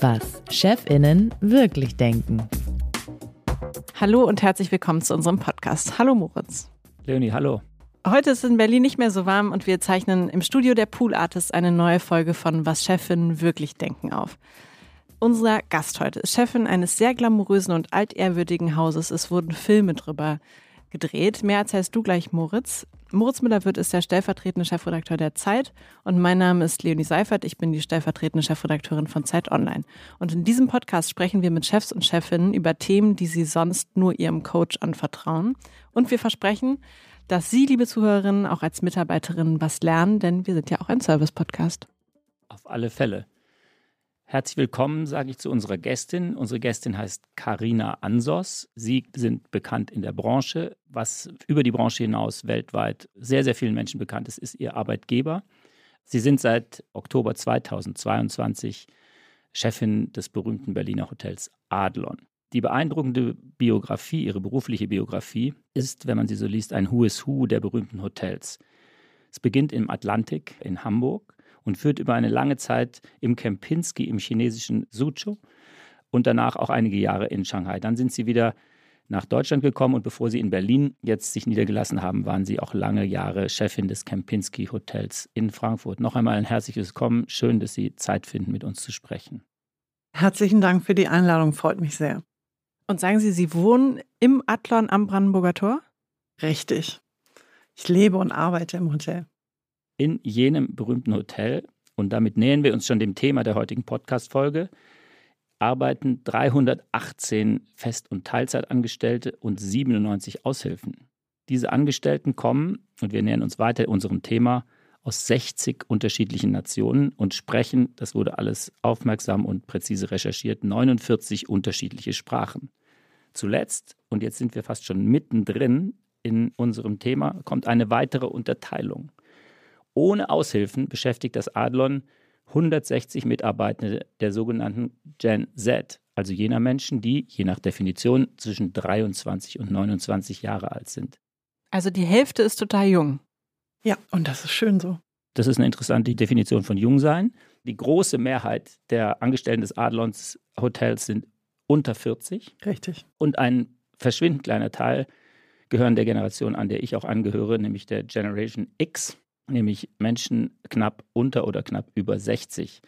Was Chefinnen wirklich denken. Hallo und herzlich willkommen zu unserem Podcast. Hallo Moritz. Leonie, hallo. Heute ist es in Berlin nicht mehr so warm und wir zeichnen im Studio der Pool Artists eine neue Folge von Was Chefinnen wirklich denken auf. Unser Gast heute ist Chefin eines sehr glamourösen und altehrwürdigen Hauses. Es wurden Filme drüber gedreht. Mehr erzählst du gleich, Moritz. Moritz Müller-Wirth ist der stellvertretende Chefredakteur der Zeit und mein Name ist Leonie Seifert. Ich bin die stellvertretende Chefredakteurin von Zeit Online. Und in diesem Podcast sprechen wir mit Chefs und Chefinnen über Themen, die sie sonst nur ihrem Coach anvertrauen. Und wir versprechen, dass Sie, liebe Zuhörerinnen, auch als Mitarbeiterinnen was lernen, denn wir sind ja auch ein Service-Podcast. Auf alle Fälle. Herzlich willkommen, sage ich zu unserer Gästin. Unsere Gästin heißt Karina Ansos. Sie sind bekannt in der Branche, was über die Branche hinaus weltweit sehr, sehr vielen Menschen bekannt ist, ist ihr Arbeitgeber. Sie sind seit Oktober 2022 Chefin des berühmten Berliner Hotels Adlon. Die beeindruckende Biografie, ihre berufliche Biografie, ist, wenn man sie so liest, ein Who is Who der berühmten Hotels. Es beginnt im Atlantik in Hamburg und führt über eine lange Zeit im Kempinski im chinesischen Suzhou und danach auch einige Jahre in Shanghai. Dann sind sie wieder nach Deutschland gekommen und bevor sie in Berlin jetzt sich niedergelassen haben, waren sie auch lange Jahre Chefin des Kempinski Hotels in Frankfurt. Noch einmal ein herzliches Willkommen. Schön, dass Sie Zeit finden, mit uns zu sprechen. Herzlichen Dank für die Einladung, freut mich sehr. Und sagen Sie, Sie wohnen im Adlon am Brandenburger Tor? Richtig. Ich lebe und arbeite im Hotel in jenem berühmten Hotel, und damit nähern wir uns schon dem Thema der heutigen Podcast-Folge, arbeiten 318 Fest- und Teilzeitangestellte und 97 Aushilfen. Diese Angestellten kommen, und wir nähern uns weiter unserem Thema, aus 60 unterschiedlichen Nationen und sprechen, das wurde alles aufmerksam und präzise recherchiert, 49 unterschiedliche Sprachen. Zuletzt, und jetzt sind wir fast schon mittendrin in unserem Thema, kommt eine weitere Unterteilung. Ohne Aushilfen beschäftigt das Adlon 160 Mitarbeitende der sogenannten Gen Z, also jener Menschen, die, je nach Definition, zwischen 23 und 29 Jahre alt sind. Also die Hälfte ist total jung. Ja, und das ist schön so. Das ist eine interessante Definition von Jungsein. Die große Mehrheit der Angestellten des Adlons Hotels sind unter 40. Richtig. Und ein verschwindend kleiner Teil gehören der Generation an, der ich auch angehöre, nämlich der Generation X nämlich Menschen knapp unter oder knapp über 60.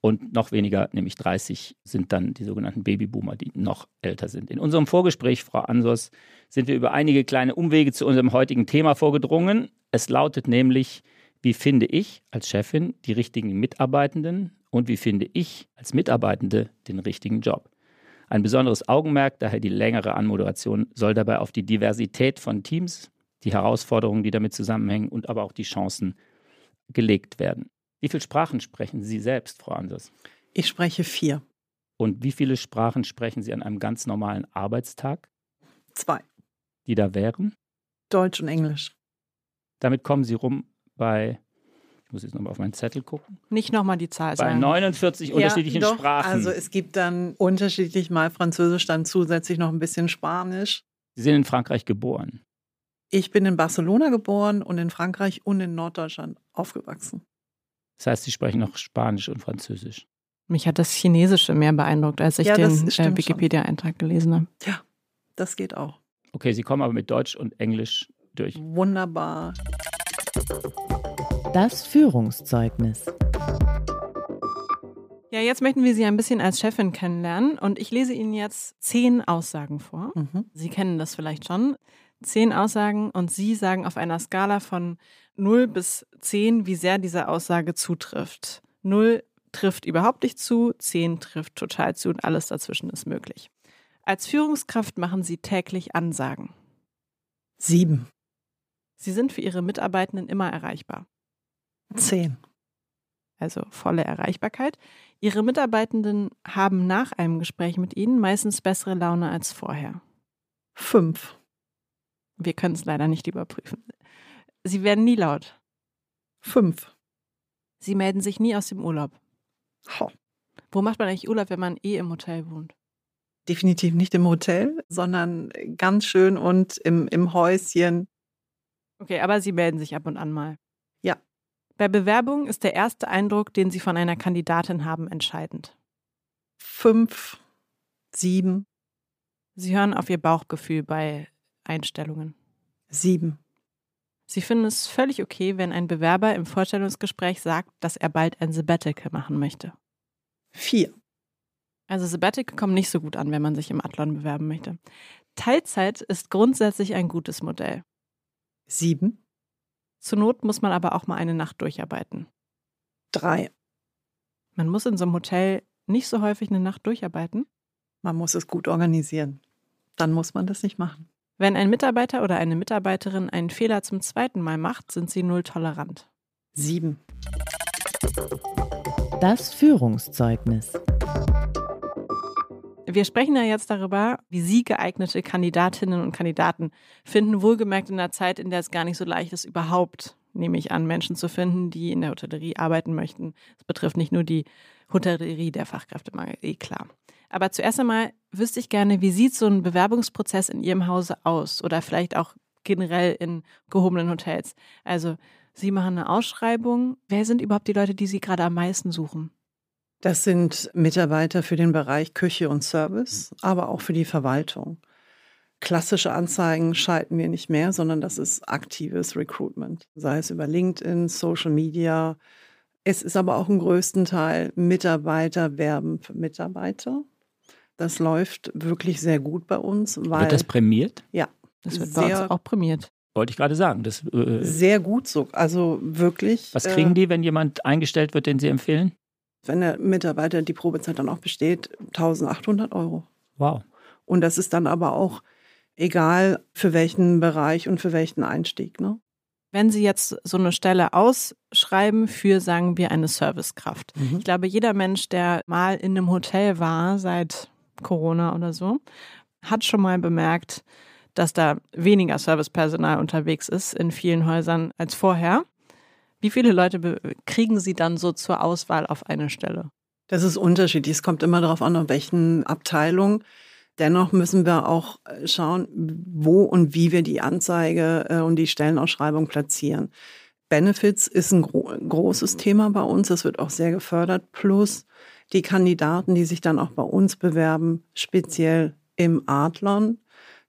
Und noch weniger, nämlich 30, sind dann die sogenannten Babyboomer, die noch älter sind. In unserem Vorgespräch, Frau Ansos, sind wir über einige kleine Umwege zu unserem heutigen Thema vorgedrungen. Es lautet nämlich, wie finde ich als Chefin die richtigen Mitarbeitenden und wie finde ich als Mitarbeitende den richtigen Job? Ein besonderes Augenmerk, daher die längere Anmoderation, soll dabei auf die Diversität von Teams, die Herausforderungen, die damit zusammenhängen und aber auch die Chancen gelegt werden. Wie viele Sprachen sprechen Sie selbst, Frau Anders? Ich spreche vier. Und wie viele Sprachen sprechen Sie an einem ganz normalen Arbeitstag? Zwei. Die da wären? Deutsch und Englisch. Damit kommen Sie rum bei, ich muss jetzt nochmal auf meinen Zettel gucken. Nicht nochmal die Zahl sagen. Bei 49 ja, unterschiedlichen doch, Sprachen. Also es gibt dann unterschiedlich mal Französisch, dann zusätzlich noch ein bisschen Spanisch. Sie sind in Frankreich geboren. Ich bin in Barcelona geboren und in Frankreich und in Norddeutschland aufgewachsen. Das heißt, Sie sprechen noch Spanisch und Französisch. Mich hat das Chinesische mehr beeindruckt, als ich ja, den äh, Wikipedia-Eintrag gelesen habe. Ja, das geht auch. Okay, Sie kommen aber mit Deutsch und Englisch durch. Wunderbar. Das Führungszeugnis. Ja, jetzt möchten wir Sie ein bisschen als Chefin kennenlernen und ich lese Ihnen jetzt zehn Aussagen vor. Mhm. Sie kennen das vielleicht schon zehn Aussagen und Sie sagen auf einer Skala von 0 bis 10, wie sehr diese Aussage zutrifft. 0 trifft überhaupt nicht zu, 10 trifft total zu und alles dazwischen ist möglich. Als Führungskraft machen Sie täglich Ansagen. Sieben. Sie sind für Ihre Mitarbeitenden immer erreichbar. Zehn. Also volle Erreichbarkeit. Ihre Mitarbeitenden haben nach einem Gespräch mit Ihnen meistens bessere Laune als vorher. Fünf. Wir können es leider nicht überprüfen. Sie werden nie laut. Fünf. Sie melden sich nie aus dem Urlaub. Ho. Wo macht man eigentlich Urlaub, wenn man eh im Hotel wohnt? Definitiv nicht im Hotel, sondern ganz schön und im, im Häuschen. Okay, aber Sie melden sich ab und an mal. Ja. Bei Bewerbung ist der erste Eindruck, den Sie von einer Kandidatin haben, entscheidend. Fünf, sieben, Sie hören auf Ihr Bauchgefühl bei Einstellungen. sieben. Sie finden es völlig okay, wenn ein Bewerber im Vorstellungsgespräch sagt, dass er bald ein Sabbatical machen möchte. Vier. Also Sabbatical kommt nicht so gut an, wenn man sich im Athlon bewerben möchte. Teilzeit ist grundsätzlich ein gutes Modell. Sieben. Zur Not muss man aber auch mal eine Nacht durcharbeiten. Drei. Man muss in so einem Hotel nicht so häufig eine Nacht durcharbeiten. Man muss es gut organisieren. Dann muss man das nicht machen. Wenn ein Mitarbeiter oder eine Mitarbeiterin einen Fehler zum zweiten Mal macht, sind sie null tolerant. Sieben. Das Führungszeugnis. Wir sprechen ja jetzt darüber, wie Sie geeignete Kandidatinnen und Kandidaten finden, wohlgemerkt in einer Zeit, in der es gar nicht so leicht ist, überhaupt, nehme ich an, Menschen zu finden, die in der Hotellerie arbeiten möchten. Das betrifft nicht nur die Hotellerie, der Fachkräftemangel, eh klar. Aber zuerst einmal wüsste ich gerne, wie sieht so ein Bewerbungsprozess in Ihrem Hause aus oder vielleicht auch generell in gehobenen Hotels? Also, Sie machen eine Ausschreibung. Wer sind überhaupt die Leute, die Sie gerade am meisten suchen? Das sind Mitarbeiter für den Bereich Küche und Service, aber auch für die Verwaltung. Klassische Anzeigen schalten wir nicht mehr, sondern das ist aktives Recruitment, sei es über LinkedIn, Social Media. Es ist aber auch im größten Teil Mitarbeiter werben für Mitarbeiter. Das läuft wirklich sehr gut bei uns, weil Wird das prämiert? ja, Das wird bei uns auch prämiert. Wollte ich gerade sagen. Das, äh, sehr gut so. Also wirklich. was äh, kriegen die, wenn jemand eingestellt wird, den Sie empfehlen? Wenn der Mitarbeiter die Probezeit dann auch besteht, 1800 Euro. Wow. Und das ist dann aber auch egal für welchen Bereich und für welchen Einstieg. Ne? Wenn Sie jetzt so eine Stelle ausschreiben für, sagen wir, eine Servicekraft. Mhm. Ich glaube, jeder Mensch, der mal in einem Hotel war, seit Corona oder so, hat schon mal bemerkt, dass da weniger Servicepersonal unterwegs ist in vielen Häusern als vorher. Wie viele Leute kriegen Sie dann so zur Auswahl auf eine Stelle? Das ist unterschiedlich. Es kommt immer darauf an, auf welchen Abteilung. Dennoch müssen wir auch äh, schauen, wo und wie wir die Anzeige äh, und die Stellenausschreibung platzieren. Benefits ist ein gro großes Thema bei uns. Das wird auch sehr gefördert. Plus die Kandidaten, die sich dann auch bei uns bewerben, speziell im Adlon,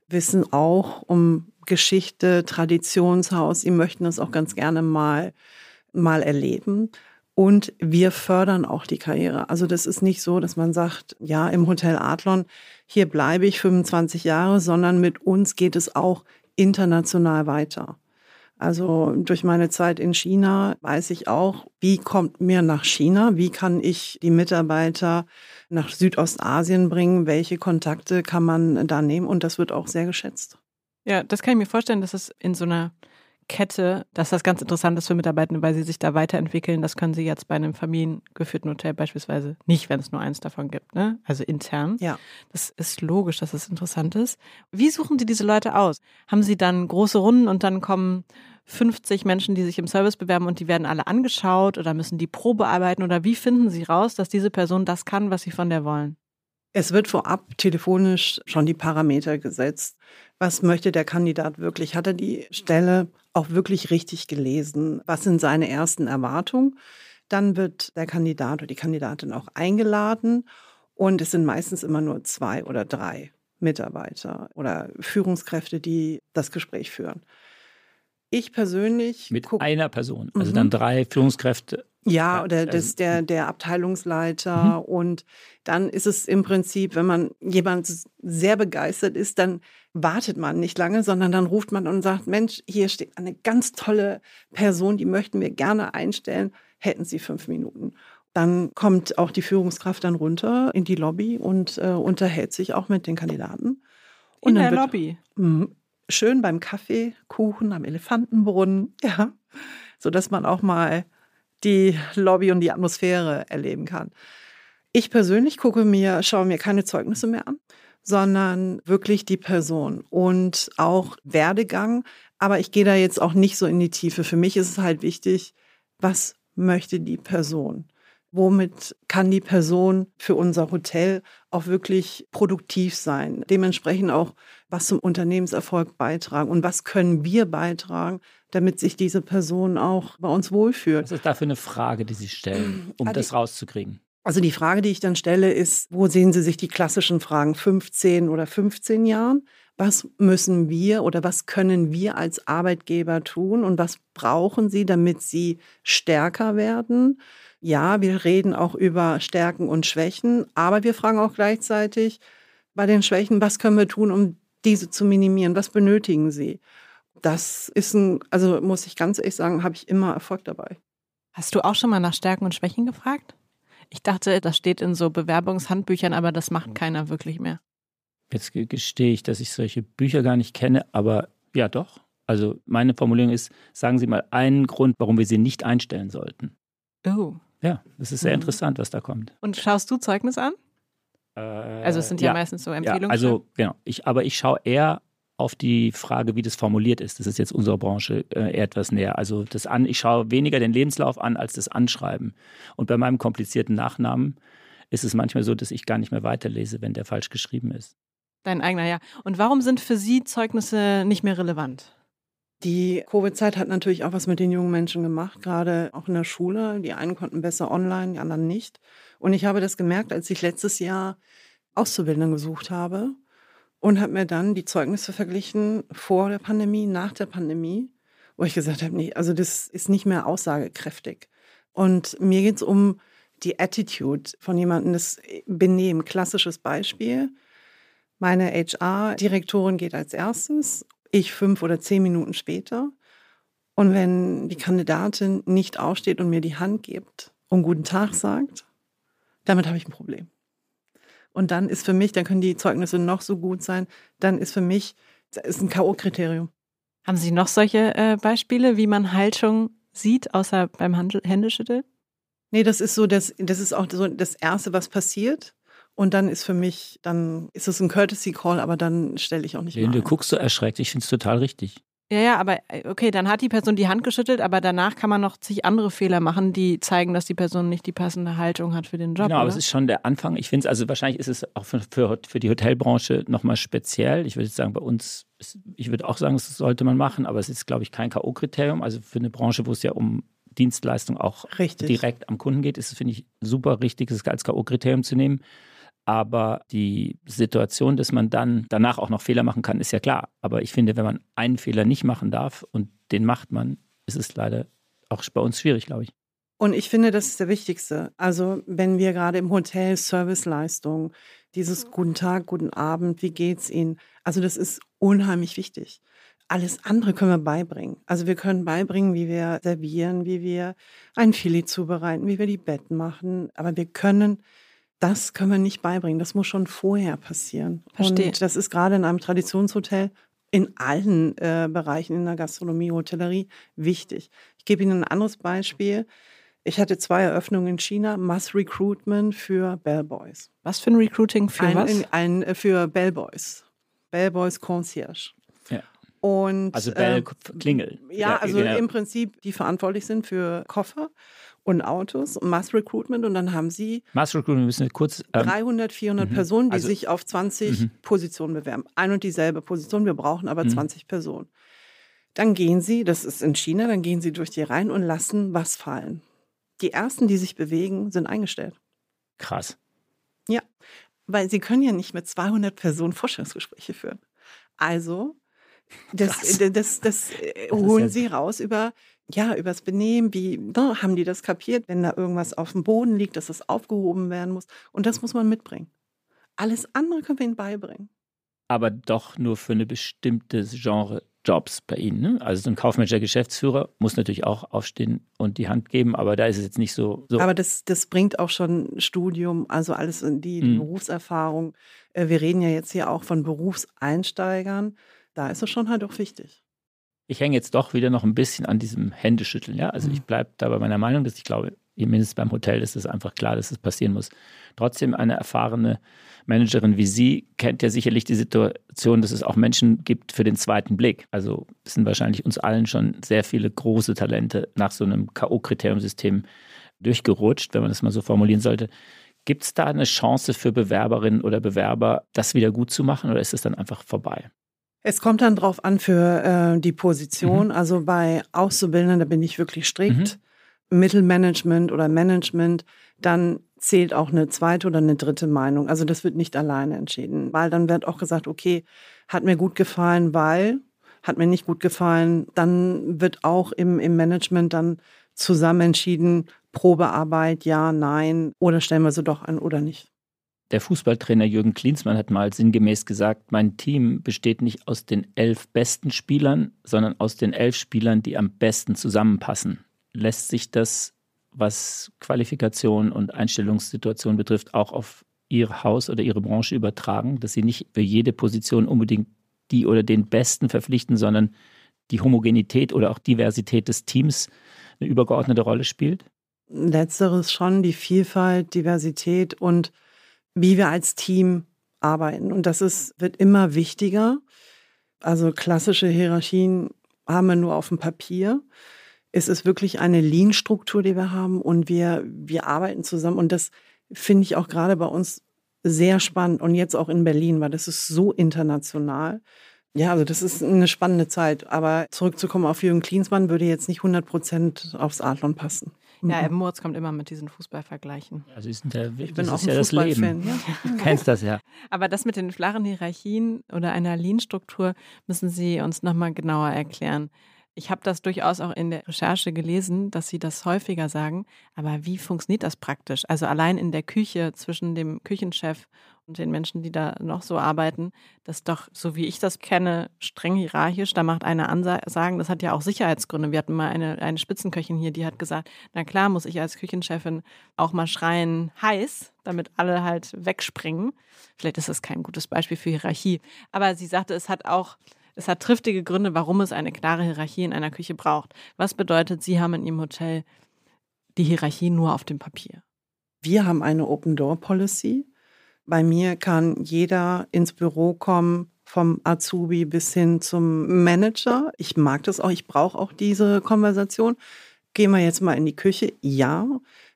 wissen auch um Geschichte, Traditionshaus. Sie möchten das auch ganz gerne mal, mal erleben. Und wir fördern auch die Karriere. Also das ist nicht so, dass man sagt, ja, im Hotel Adlon, hier bleibe ich 25 Jahre, sondern mit uns geht es auch international weiter. Also durch meine Zeit in China weiß ich auch, wie kommt mir nach China, wie kann ich die Mitarbeiter nach Südostasien bringen, welche Kontakte kann man da nehmen? Und das wird auch sehr geschätzt. Ja, das kann ich mir vorstellen, dass es in so einer Kette, dass das ganz interessant ist für Mitarbeitende, weil sie sich da weiterentwickeln. Das können sie jetzt bei einem familiengeführten Hotel beispielsweise nicht, wenn es nur eins davon gibt, ne? Also intern. Ja. Das ist logisch, dass das interessant ist. Wie suchen Sie diese Leute aus? Haben Sie dann große Runden und dann kommen 50 Menschen, die sich im Service bewerben und die werden alle angeschaut oder müssen die Probe arbeiten oder wie finden Sie raus, dass diese Person das kann, was Sie von der wollen? Es wird vorab telefonisch schon die Parameter gesetzt. Was möchte der Kandidat wirklich? Hat er die Stelle auch wirklich richtig gelesen? Was sind seine ersten Erwartungen? Dann wird der Kandidat oder die Kandidatin auch eingeladen und es sind meistens immer nur zwei oder drei Mitarbeiter oder Führungskräfte, die das Gespräch führen. Ich persönlich Mit guck- einer Person. Also Mhm. dann drei Führungskräfte. ja, oder also- das, der, der Abteilungsleiter. Und dann ist es im Prinzip, wenn man jemand sehr begeistert ist, dann wartet man nicht lange, sondern dann ruft man und sagt, Mensch, hier steht eine ganz tolle Person, die möchten wir gerne einstellen. Hätten Sie fünf Minuten. Dann kommt auch die Führungskraft dann runter in die Lobby und äh, unterhält sich auch mit den Kandidaten. Und In dann der wird- Lobby. Schön beim Kaffee, Kuchen am Elefantenbrunnen, ja, so dass man auch mal die Lobby und die Atmosphäre erleben kann. Ich persönlich gucke mir, schaue mir keine Zeugnisse mehr an, sondern wirklich die Person und auch Werdegang. Aber ich gehe da jetzt auch nicht so in die Tiefe. Für mich ist es halt wichtig, was möchte die Person? Womit kann die Person für unser Hotel auch wirklich produktiv sein. Dementsprechend auch, was zum Unternehmenserfolg beitragen und was können wir beitragen, damit sich diese Person auch bei uns wohlfühlt. Was ist da für eine Frage, die Sie stellen, um die- das rauszukriegen? Also die Frage, die ich dann stelle, ist, wo sehen Sie sich die klassischen Fragen 15 oder 15 Jahren? Was müssen wir oder was können wir als Arbeitgeber tun und was brauchen Sie, damit Sie stärker werden? Ja, wir reden auch über Stärken und Schwächen, aber wir fragen auch gleichzeitig bei den Schwächen, was können wir tun, um diese zu minimieren? Was benötigen Sie? Das ist ein, also muss ich ganz ehrlich sagen, habe ich immer Erfolg dabei. Hast du auch schon mal nach Stärken und Schwächen gefragt? Ich dachte, das steht in so Bewerbungshandbüchern, aber das macht keiner wirklich mehr. Jetzt ge- gestehe ich, dass ich solche Bücher gar nicht kenne, aber ja doch. Also meine Formulierung ist, sagen Sie mal einen Grund, warum wir sie nicht einstellen sollten. Oh. Ja, das ist sehr Mhm. interessant, was da kommt. Und schaust du Zeugnis an? Äh, Also es sind ja, meistens so Ja, Empfehlungen. also genau. Ich, aber ich schaue eher auf die Frage, wie das formuliert ist. Das ist jetzt unserer Branche äh, eher etwas näher. Also das an, ich schaue weniger den Lebenslauf an als das Anschreiben. Und bei meinem komplizierten Nachnamen ist es manchmal so, dass ich gar nicht mehr weiterlese, wenn der falsch geschrieben ist. Dein eigener, ja. Und warum sind für Sie Zeugnisse nicht mehr relevant? Die Covid-Zeit hat natürlich auch was mit den jungen Menschen gemacht, gerade auch in der Schule. Die einen konnten besser online, die anderen nicht. Und ich habe das gemerkt, als ich letztes Jahr Auszubildende gesucht habe und habe mir dann die Zeugnisse verglichen vor der Pandemie, nach der Pandemie, wo ich gesagt habe, nee, also das ist nicht mehr aussagekräftig. Und mir geht es um die Attitude von jemandem, das Benehmen. Klassisches Beispiel. Meine HR-Direktorin geht als erstes, ich fünf oder zehn Minuten später. Und wenn die Kandidatin nicht aufsteht und mir die Hand gibt und guten Tag sagt, damit habe ich ein Problem. Und dann ist für mich, dann können die Zeugnisse noch so gut sein, dann ist für mich, das ist ein K.O.-Kriterium. Haben Sie noch solche äh, Beispiele, wie man Haltung sieht, außer beim Handel Händeschütteln? Nee, das ist so, das, das ist auch so das Erste, was passiert. Und dann ist für mich, dann ist es ein Courtesy Call, aber dann stelle ich auch nicht mehr. Du ein. guckst so erschreckt. Ich finde es total richtig. Ja, ja, aber äh, okay, dann hat die Person die Hand geschüttelt, aber danach kann man noch zig andere Fehler machen, die zeigen, dass die Person nicht die passende Haltung hat für den Job. Genau, aber oder? es ist schon der Anfang. Ich finde es, also wahrscheinlich ist es auch für, für, für die Hotelbranche nochmal speziell. Ich würde jetzt sagen, bei uns, ist, ich würde auch sagen, das sollte man machen, aber es ist, glaube ich, kein K.O.-Kriterium. Also für eine Branche, wo es ja um Dienstleistung auch Richtig. direkt am Kunden geht, ist es, finde ich, super richtig, es als K.O.-Kriterium zu nehmen. Aber die Situation, dass man dann danach auch noch Fehler machen kann, ist ja klar. Aber ich finde, wenn man einen Fehler nicht machen darf und den macht man, ist es leider auch bei uns schwierig, glaube ich. Und ich finde, das ist der Wichtigste. Also, wenn wir gerade im Hotel Serviceleistung, dieses Guten Tag, guten Abend, wie geht's Ihnen? Also, das ist unheimlich wichtig. Alles andere können wir beibringen. Also, wir können beibringen, wie wir servieren, wie wir ein Filet zubereiten, wie wir die Betten machen. Aber wir können, das können wir nicht beibringen. Das muss schon vorher passieren. Verstehe. Und das ist gerade in einem Traditionshotel in allen äh, Bereichen in der Gastronomie, Hotellerie wichtig. Ich gebe Ihnen ein anderes Beispiel. Ich hatte zwei Eröffnungen in China, Mass Recruitment für Bellboys. was für ein Recruiting für ein, was? in- Ein, äh, für Bellboys. Bellboys Concierge. Ja. Und, Also äh, Bell, Klingel. ja, also genau. im Prinzip, die verantwortlich sind für Koffer und Autos und Mass Recruitment. Und dann haben sie Master Recruitment müssen wir kurz. Ähm, 300, 400 mhm. Personen, die Also- sich auf 20 Mhm. Positionen bewerben. Ein und dieselbe Position, wir brauchen aber Mhm. 20 Personen. Dann gehen sie, das ist in China, dann gehen sie durch die Reihen und lassen was fallen. Die ersten, die sich bewegen, sind eingestellt. krass. Weil sie können ja nicht mit 200 Personen Vorstellungsgespräche führen. Also, das, das, das, das holen ja- sie raus über, ja, übers Benehmen, wie, ne, haben die das kapiert, wenn da irgendwas auf dem Boden liegt, dass das aufgehoben werden muss. Und das muss man mitbringen. Alles andere können wir ihnen beibringen. Aber doch nur für eine bestimmte Genre Jobs bei Ihnen. Ne? Also so ein kaufmännischer Geschäftsführer muss natürlich auch aufstehen und die Hand geben, aber da ist es jetzt nicht so. so. Aber das, das bringt auch schon Studium, also alles in die, die Mhm. Berufserfahrung. Äh, Wir reden ja jetzt hier auch von Berufseinsteigern. Da ist es schon halt auch wichtig. Ich hänge jetzt doch wieder noch ein bisschen an diesem Händeschütteln. Ja? Also Mhm. ich bleibe da bei meiner Meinung, dass ich glaube, mindestens beim Hotel ist es einfach klar, dass es passieren muss. Trotzdem eine erfahrene Managerin wie Sie kennt ja sicherlich die Situation, dass es auch Menschen gibt für den zweiten Blick. Also es sind wahrscheinlich uns allen schon sehr viele große Talente nach so einem K.O.-Kriteriumsystem durchgerutscht, wenn man das mal so formulieren sollte. Gibt es da eine Chance für Bewerberinnen oder Bewerber, das wieder gut zu machen oder ist es dann einfach vorbei? Es kommt dann drauf an für äh, die Position. Mhm. Also bei Auszubildenden, da bin ich wirklich strikt. Mhm. Mittelmanagement oder Management, dann zählt auch eine zweite oder eine dritte Meinung. Also das wird nicht alleine entschieden, weil dann wird auch gesagt, okay, hat mir gut gefallen, weil, hat mir nicht gut gefallen. Dann wird auch im, im Management dann zusammen entschieden, Probearbeit, ja, nein, oder stellen wir sie doch an oder nicht. Der Fußballtrainer Jürgen Klinsmann hat mal sinngemäß gesagt, mein Team besteht nicht aus den elf besten Spielern, sondern aus den elf Spielern, die am besten zusammenpassen. Lässt sich das, was Qualifikation und Einstellungssituation betrifft, auch auf Ihr Haus oder Ihre Branche übertragen, dass Sie nicht für jede Position unbedingt die oder den Besten verpflichten, sondern die Homogenität oder auch Diversität des Teams eine übergeordnete Rolle spielt? Letzteres schon, die Vielfalt, Diversität und wie wir als Team arbeiten. Und das ist, wird immer wichtiger. Also klassische Hierarchien haben wir nur auf dem Papier. Es ist wirklich eine Lean-Struktur, die wir haben und wir, wir arbeiten zusammen. Und das finde ich auch gerade bei uns sehr spannend und jetzt auch in Berlin, weil das ist so international. Ja, also das ist eine spannende Zeit. Aber zurückzukommen auf Jürgen Klinsmann würde jetzt nicht 100 Prozent aufs Adlon passen. Ja, Eben Moritz kommt immer mit diesen Fußballvergleichen. Also ist der, ich bin auch ein ja das Leben. Ja. Du kennst das ja. Aber das mit den flachen Hierarchien oder einer Lean-Struktur müssen Sie uns nochmal genauer erklären. Ich habe das durchaus auch in der Recherche gelesen, dass Sie das häufiger sagen. Aber wie funktioniert das praktisch? Also allein in der Küche zwischen dem Küchenchef und den Menschen, die da noch so arbeiten, das doch, so wie ich das kenne, streng hierarchisch. Da macht einer Ansagen, das hat ja auch Sicherheitsgründe. Wir hatten mal eine, eine Spitzenköchin hier, die hat gesagt, na klar muss ich als Küchenchefin auch mal schreien, heiß, damit alle halt wegspringen. Vielleicht ist das kein gutes Beispiel für Hierarchie. Aber sie sagte, es hat auch es hat triftige Gründe, warum es eine klare Hierarchie in einer Küche braucht. Was bedeutet, Sie haben in Ihrem Hotel die Hierarchie nur auf dem Papier? Wir haben eine Open Door Policy. Bei mir kann jeder ins Büro kommen, vom Azubi bis hin zum Manager. Ich mag das auch, ich brauche auch diese Konversation. Gehen wir jetzt mal in die Küche. Ja,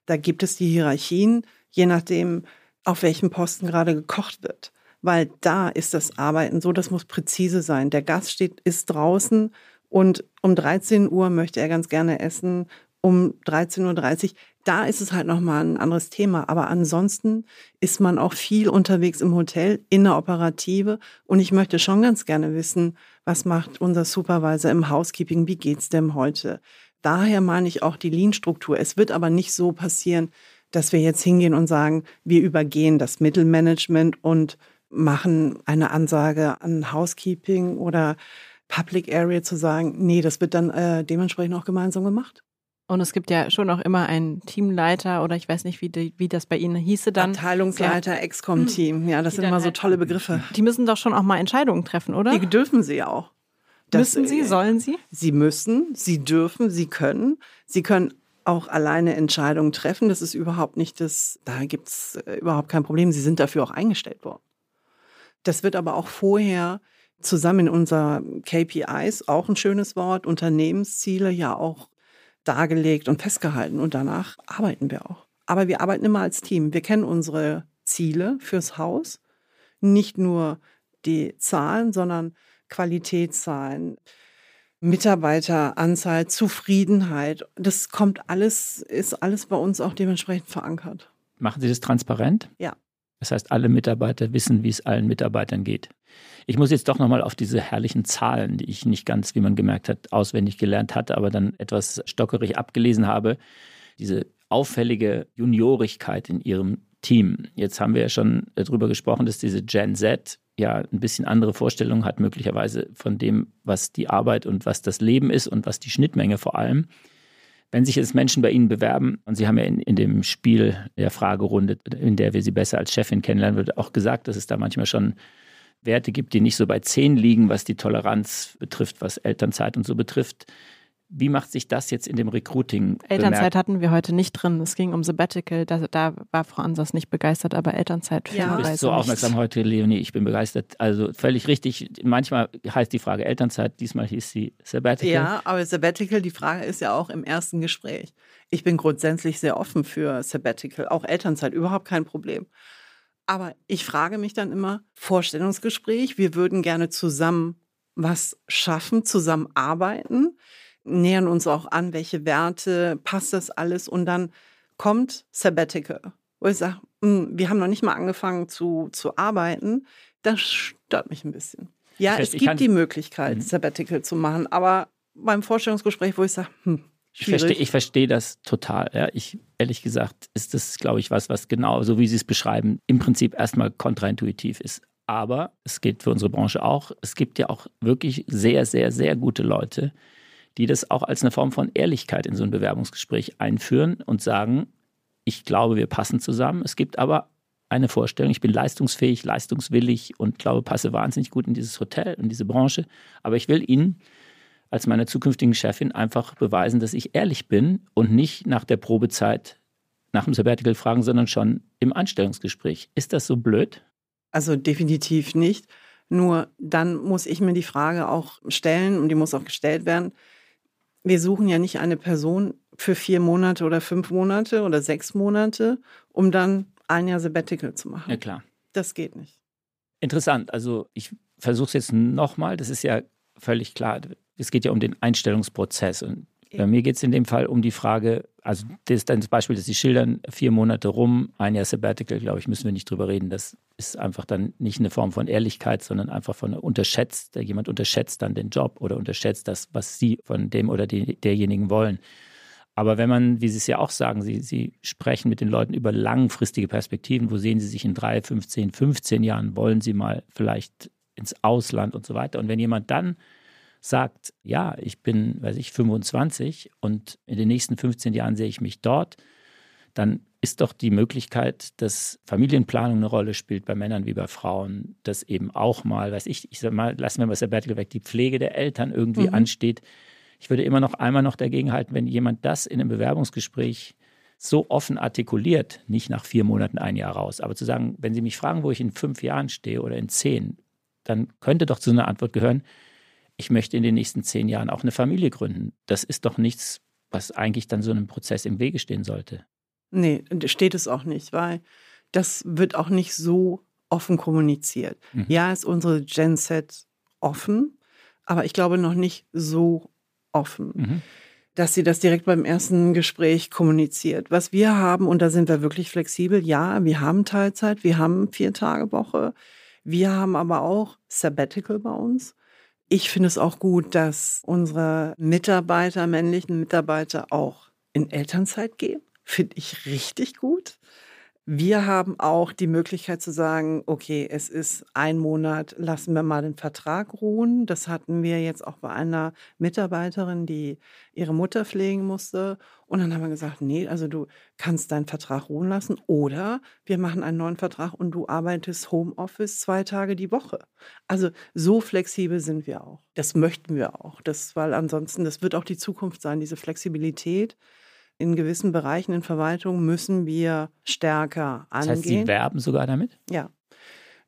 da gibt es die Hierarchien, je nachdem, auf welchem Posten gerade gekocht wird. Weil da ist das Arbeiten so, das muss präzise sein. Der Gast steht, ist draußen und um 13 Uhr möchte er ganz gerne essen. Um 13.30 Uhr da ist es halt nochmal ein anderes Thema. Aber ansonsten ist man auch viel unterwegs im Hotel, in der Operative. Und ich möchte schon ganz gerne wissen, was macht unser Supervisor im Housekeeping? Wie geht's dem heute? Daher meine ich auch die Lean-Struktur. Es wird aber nicht so passieren, dass wir jetzt hingehen und sagen, wir übergehen das Mittelmanagement und machen eine Ansage an Housekeeping oder Public Area zu sagen, nee, das wird dann äh, dementsprechend auch gemeinsam gemacht. Und es gibt ja schon auch immer einen Teamleiter oder ich weiß nicht, wie, die, wie das bei Ihnen hieße dann. Abteilungsleiter. Excom-Team. Ja, das sind immer so tolle Begriffe. Die müssen doch schon auch mal Entscheidungen treffen, oder? Die dürfen sie auch. Das, müssen sie? Sollen sie? Sie müssen, sie dürfen, sie können. Sie können auch alleine Entscheidungen treffen. Das ist überhaupt nicht das, da gibt es äh, überhaupt kein Problem. Sie sind dafür auch eingestellt worden. Das wird aber auch vorher zusammen in unser KPIs, auch ein schönes Wort, Unternehmensziele ja auch dargelegt und festgehalten und danach arbeiten wir auch. Aber wir arbeiten immer als Team. Wir kennen unsere Ziele fürs Haus, nicht nur die Zahlen, sondern Qualitätszahlen, Mitarbeiteranzahl, Zufriedenheit. Das kommt alles, ist alles bei uns auch dementsprechend verankert. Machen Sie das transparent? Ja. Das heißt, alle Mitarbeiter wissen, wie es allen Mitarbeitern geht. Ich muss jetzt doch nochmal auf diese herrlichen Zahlen, die ich nicht ganz, wie man gemerkt hat, auswendig gelernt hatte, aber dann etwas stockerig abgelesen habe. Diese auffällige Juniorigkeit in ihrem Team. Jetzt haben wir ja schon darüber gesprochen, dass diese Gen Z ja ein bisschen andere Vorstellungen hat, möglicherweise von dem, was die Arbeit und was das Leben ist und was die Schnittmenge vor allem. Wenn sich jetzt Menschen bei Ihnen bewerben, und Sie haben ja in, in dem Spiel der Fragerunde, in der wir Sie besser als Chefin kennenlernen, wird auch gesagt, dass es da manchmal schon Werte gibt, die nicht so bei 10 liegen, was die Toleranz betrifft, was Elternzeit und so betrifft. Wie macht sich das jetzt in dem Recruiting? Elternzeit bemerkt? hatten wir heute nicht drin. Es ging um Sabbatical. Da, da war Frau Ansas nicht begeistert, aber Elternzeit ja. Du bist so aufmerksam nicht. heute, Leonie. Ich bin begeistert. Also völlig richtig. Manchmal heißt die Frage Elternzeit, diesmal hieß sie Sabbatical. Ja, aber Sabbatical, die Frage ist ja auch im ersten Gespräch. Ich bin grundsätzlich sehr offen für Sabbatical, auch Elternzeit, überhaupt kein Problem. Aber ich frage mich dann immer, Vorstellungsgespräch, wir würden gerne zusammen was schaffen, zusammen arbeiten nähern uns auch an, welche Werte, passt das alles und dann kommt Sabbatical, wo ich sage, hm, wir haben noch nicht mal angefangen zu, zu arbeiten. Das stört mich ein bisschen. Ja, ich es gibt die Möglichkeit, mhm. Sabbatical zu machen, aber beim Vorstellungsgespräch, wo ich sage, hm, ich verstehe, ich verstehe das total. Ja. Ich, ehrlich gesagt, ist das, glaube ich, was, was genau, so wie Sie es beschreiben, im Prinzip erstmal kontraintuitiv ist. Aber es gilt für unsere Branche auch. Es gibt ja auch wirklich sehr, sehr, sehr gute Leute, die das auch als eine Form von Ehrlichkeit in so ein Bewerbungsgespräch einführen und sagen, ich glaube, wir passen zusammen. Es gibt aber eine Vorstellung, ich bin leistungsfähig, leistungswillig und glaube, passe wahnsinnig gut in dieses Hotel, in diese Branche. Aber ich will Ihnen als meiner zukünftigen Chefin einfach beweisen, dass ich ehrlich bin und nicht nach der Probezeit nach dem Sabbatical fragen, sondern schon im Anstellungsgespräch. Ist das so blöd? Also definitiv nicht. Nur dann muss ich mir die Frage auch stellen und die muss auch gestellt werden, wir suchen ja nicht eine Person für vier Monate oder fünf Monate oder sechs Monate, um dann ein Jahr Sabbatical zu machen. Ja, klar. Das geht nicht. Interessant. Also ich versuche es jetzt nochmal. Das ist ja völlig klar. Es geht ja um den Einstellungsprozess. Und bei mir geht es in dem Fall um die Frage, also das ist dann das Beispiel, dass Sie schildern, vier Monate rum, ein Jahr Sabbatical, glaube ich, müssen wir nicht drüber reden. Das ist einfach dann nicht eine Form von Ehrlichkeit, sondern einfach von unterschätzt, jemand unterschätzt dann den Job oder unterschätzt das, was Sie von dem oder die, derjenigen wollen. Aber wenn man, wie Sie es ja auch sagen, Sie, Sie sprechen mit den Leuten über langfristige Perspektiven, wo sehen Sie sich in drei, 15, 15 Jahren, wollen Sie mal vielleicht ins Ausland und so weiter. Und wenn jemand dann sagt, ja, ich bin, weiß ich, 25 und in den nächsten 15 Jahren sehe ich mich dort, dann ist doch die Möglichkeit, dass Familienplanung eine Rolle spielt bei Männern wie bei Frauen, dass eben auch mal, weiß ich, ich sag mal, lassen wir mal Sabbatical weg, die Pflege der Eltern irgendwie mhm. ansteht. Ich würde immer noch einmal noch dagegen halten, wenn jemand das in einem Bewerbungsgespräch so offen artikuliert, nicht nach vier Monaten, ein Jahr raus, aber zu sagen, wenn Sie mich fragen, wo ich in fünf Jahren stehe oder in zehn, dann könnte doch zu einer Antwort gehören, ich möchte in den nächsten zehn Jahren auch eine Familie gründen. Das ist doch nichts, was eigentlich dann so einem Prozess im Wege stehen sollte. Nee, steht es auch nicht, weil das wird auch nicht so offen kommuniziert. Mhm. Ja, ist unsere Gen Z offen, aber ich glaube noch nicht so offen. Mhm dass sie das direkt beim ersten Gespräch kommuniziert. Was wir haben, und da sind wir wirklich flexibel, ja, wir haben Teilzeit, wir haben vier Tage Woche, wir haben aber auch Sabbatical bei uns. Ich finde es auch gut, dass unsere Mitarbeiter, männlichen Mitarbeiter auch in Elternzeit gehen. Finde ich richtig gut. Wir haben auch die Möglichkeit zu sagen, okay, es ist ein Monat, lassen wir mal den Vertrag ruhen. Das hatten wir jetzt auch bei einer Mitarbeiterin, die ihre Mutter pflegen musste. Und dann haben wir gesagt, nee, also du kannst deinen Vertrag ruhen lassen oder wir machen einen neuen Vertrag und du arbeitest Homeoffice zwei Tage die Woche. Also so flexibel sind wir auch. Das möchten wir auch. Das, weil ansonsten, das wird auch die Zukunft sein, diese Flexibilität in gewissen Bereichen in Verwaltung müssen wir stärker angehen. Das heißt, Sie werben sogar damit? Ja.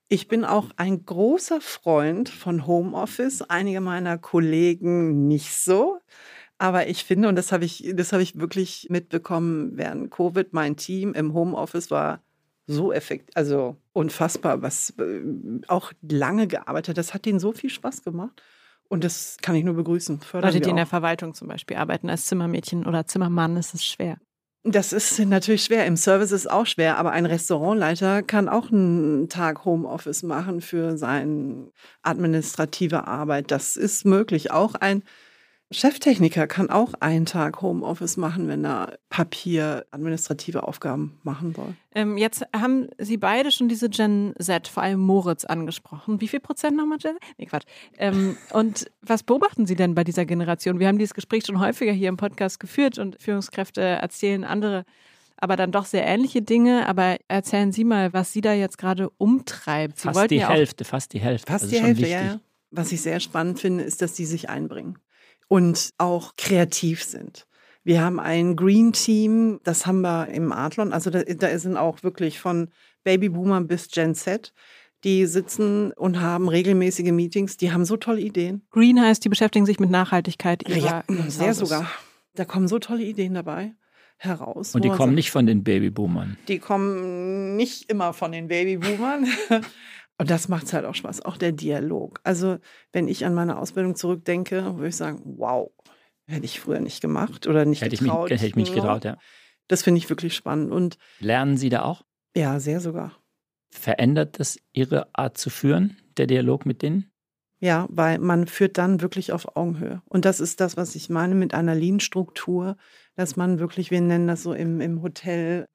Ich bin auch ein großer Freund von Homeoffice. Einige meiner Kollegen nicht so. Aber ich finde, und das habe ich, das habe ich wirklich mitbekommen während Covid, mein Team im Homeoffice war so effektiv, also unfassbar, was äh, auch lange gearbeitet. Das hat denen so viel Spaß gemacht. Und das kann ich nur begrüßen. Fördern Leute, die in der Verwaltung zum Beispiel arbeiten, als Zimmermädchen oder Zimmermann, ist es schwer. Das ist natürlich schwer. Im Service ist es auch schwer, aber ein Restaurantleiter kann auch einen Tag Homeoffice machen für seine administrative Arbeit. Das ist möglich. Auch ein Cheftechniker kann auch einen Tag Homeoffice machen, wenn er Papier, administrative Aufgaben machen soll. Ähm, jetzt haben Sie beide schon diese Gen Z, vor allem Moritz, angesprochen. Wie viel Prozent nochmal Gen Z? Nee, Quatsch. Ähm, und was beobachten Sie denn bei dieser Generation? Wir haben dieses Gespräch schon häufiger hier im Podcast geführt und Führungskräfte erzählen andere aber dann doch sehr ähnliche Dinge. Aber erzählen Sie mal, was Sie da jetzt gerade umtreibt. Sie fast die ja Hälfte, fast die Hälfte. Fast die Hälfte, ja. Was ich sehr spannend finde, ist, dass die sich einbringen und auch kreativ sind. Wir haben ein Green Team, das haben wir im Adlon. Also da, da sind auch wirklich von Babyboomer bis Gen Z. Die sitzen und haben regelmäßige Meetings. Die haben so tolle Ideen. Green heißt, die beschäftigen sich mit Nachhaltigkeit. Ihrer, ja, sehr sogar. Da kommen so tolle Ideen dabei heraus. Und die kommen sagt, nicht von den Babyboomern. Die kommen nicht immer von den Babyboomern. Und das macht es halt auch Spaß, auch der Dialog. Also, wenn ich an meine Ausbildung zurückdenke, würde ich sagen, wow, hätte ich früher nicht gemacht oder nicht hätte getraut. Ich mich, hätte ich mich getraut, ja. Das finde ich wirklich spannend. Und Lernen Sie da auch? Ja, sehr sogar. Verändert das Ihre Art zu führen, der Dialog mit denen? Ja, weil man führt dann wirklich auf Augenhöhe. Und das ist das, was ich meine mit einer Lean-Struktur, dass man wirklich, wir nennen das so im, im Hotel,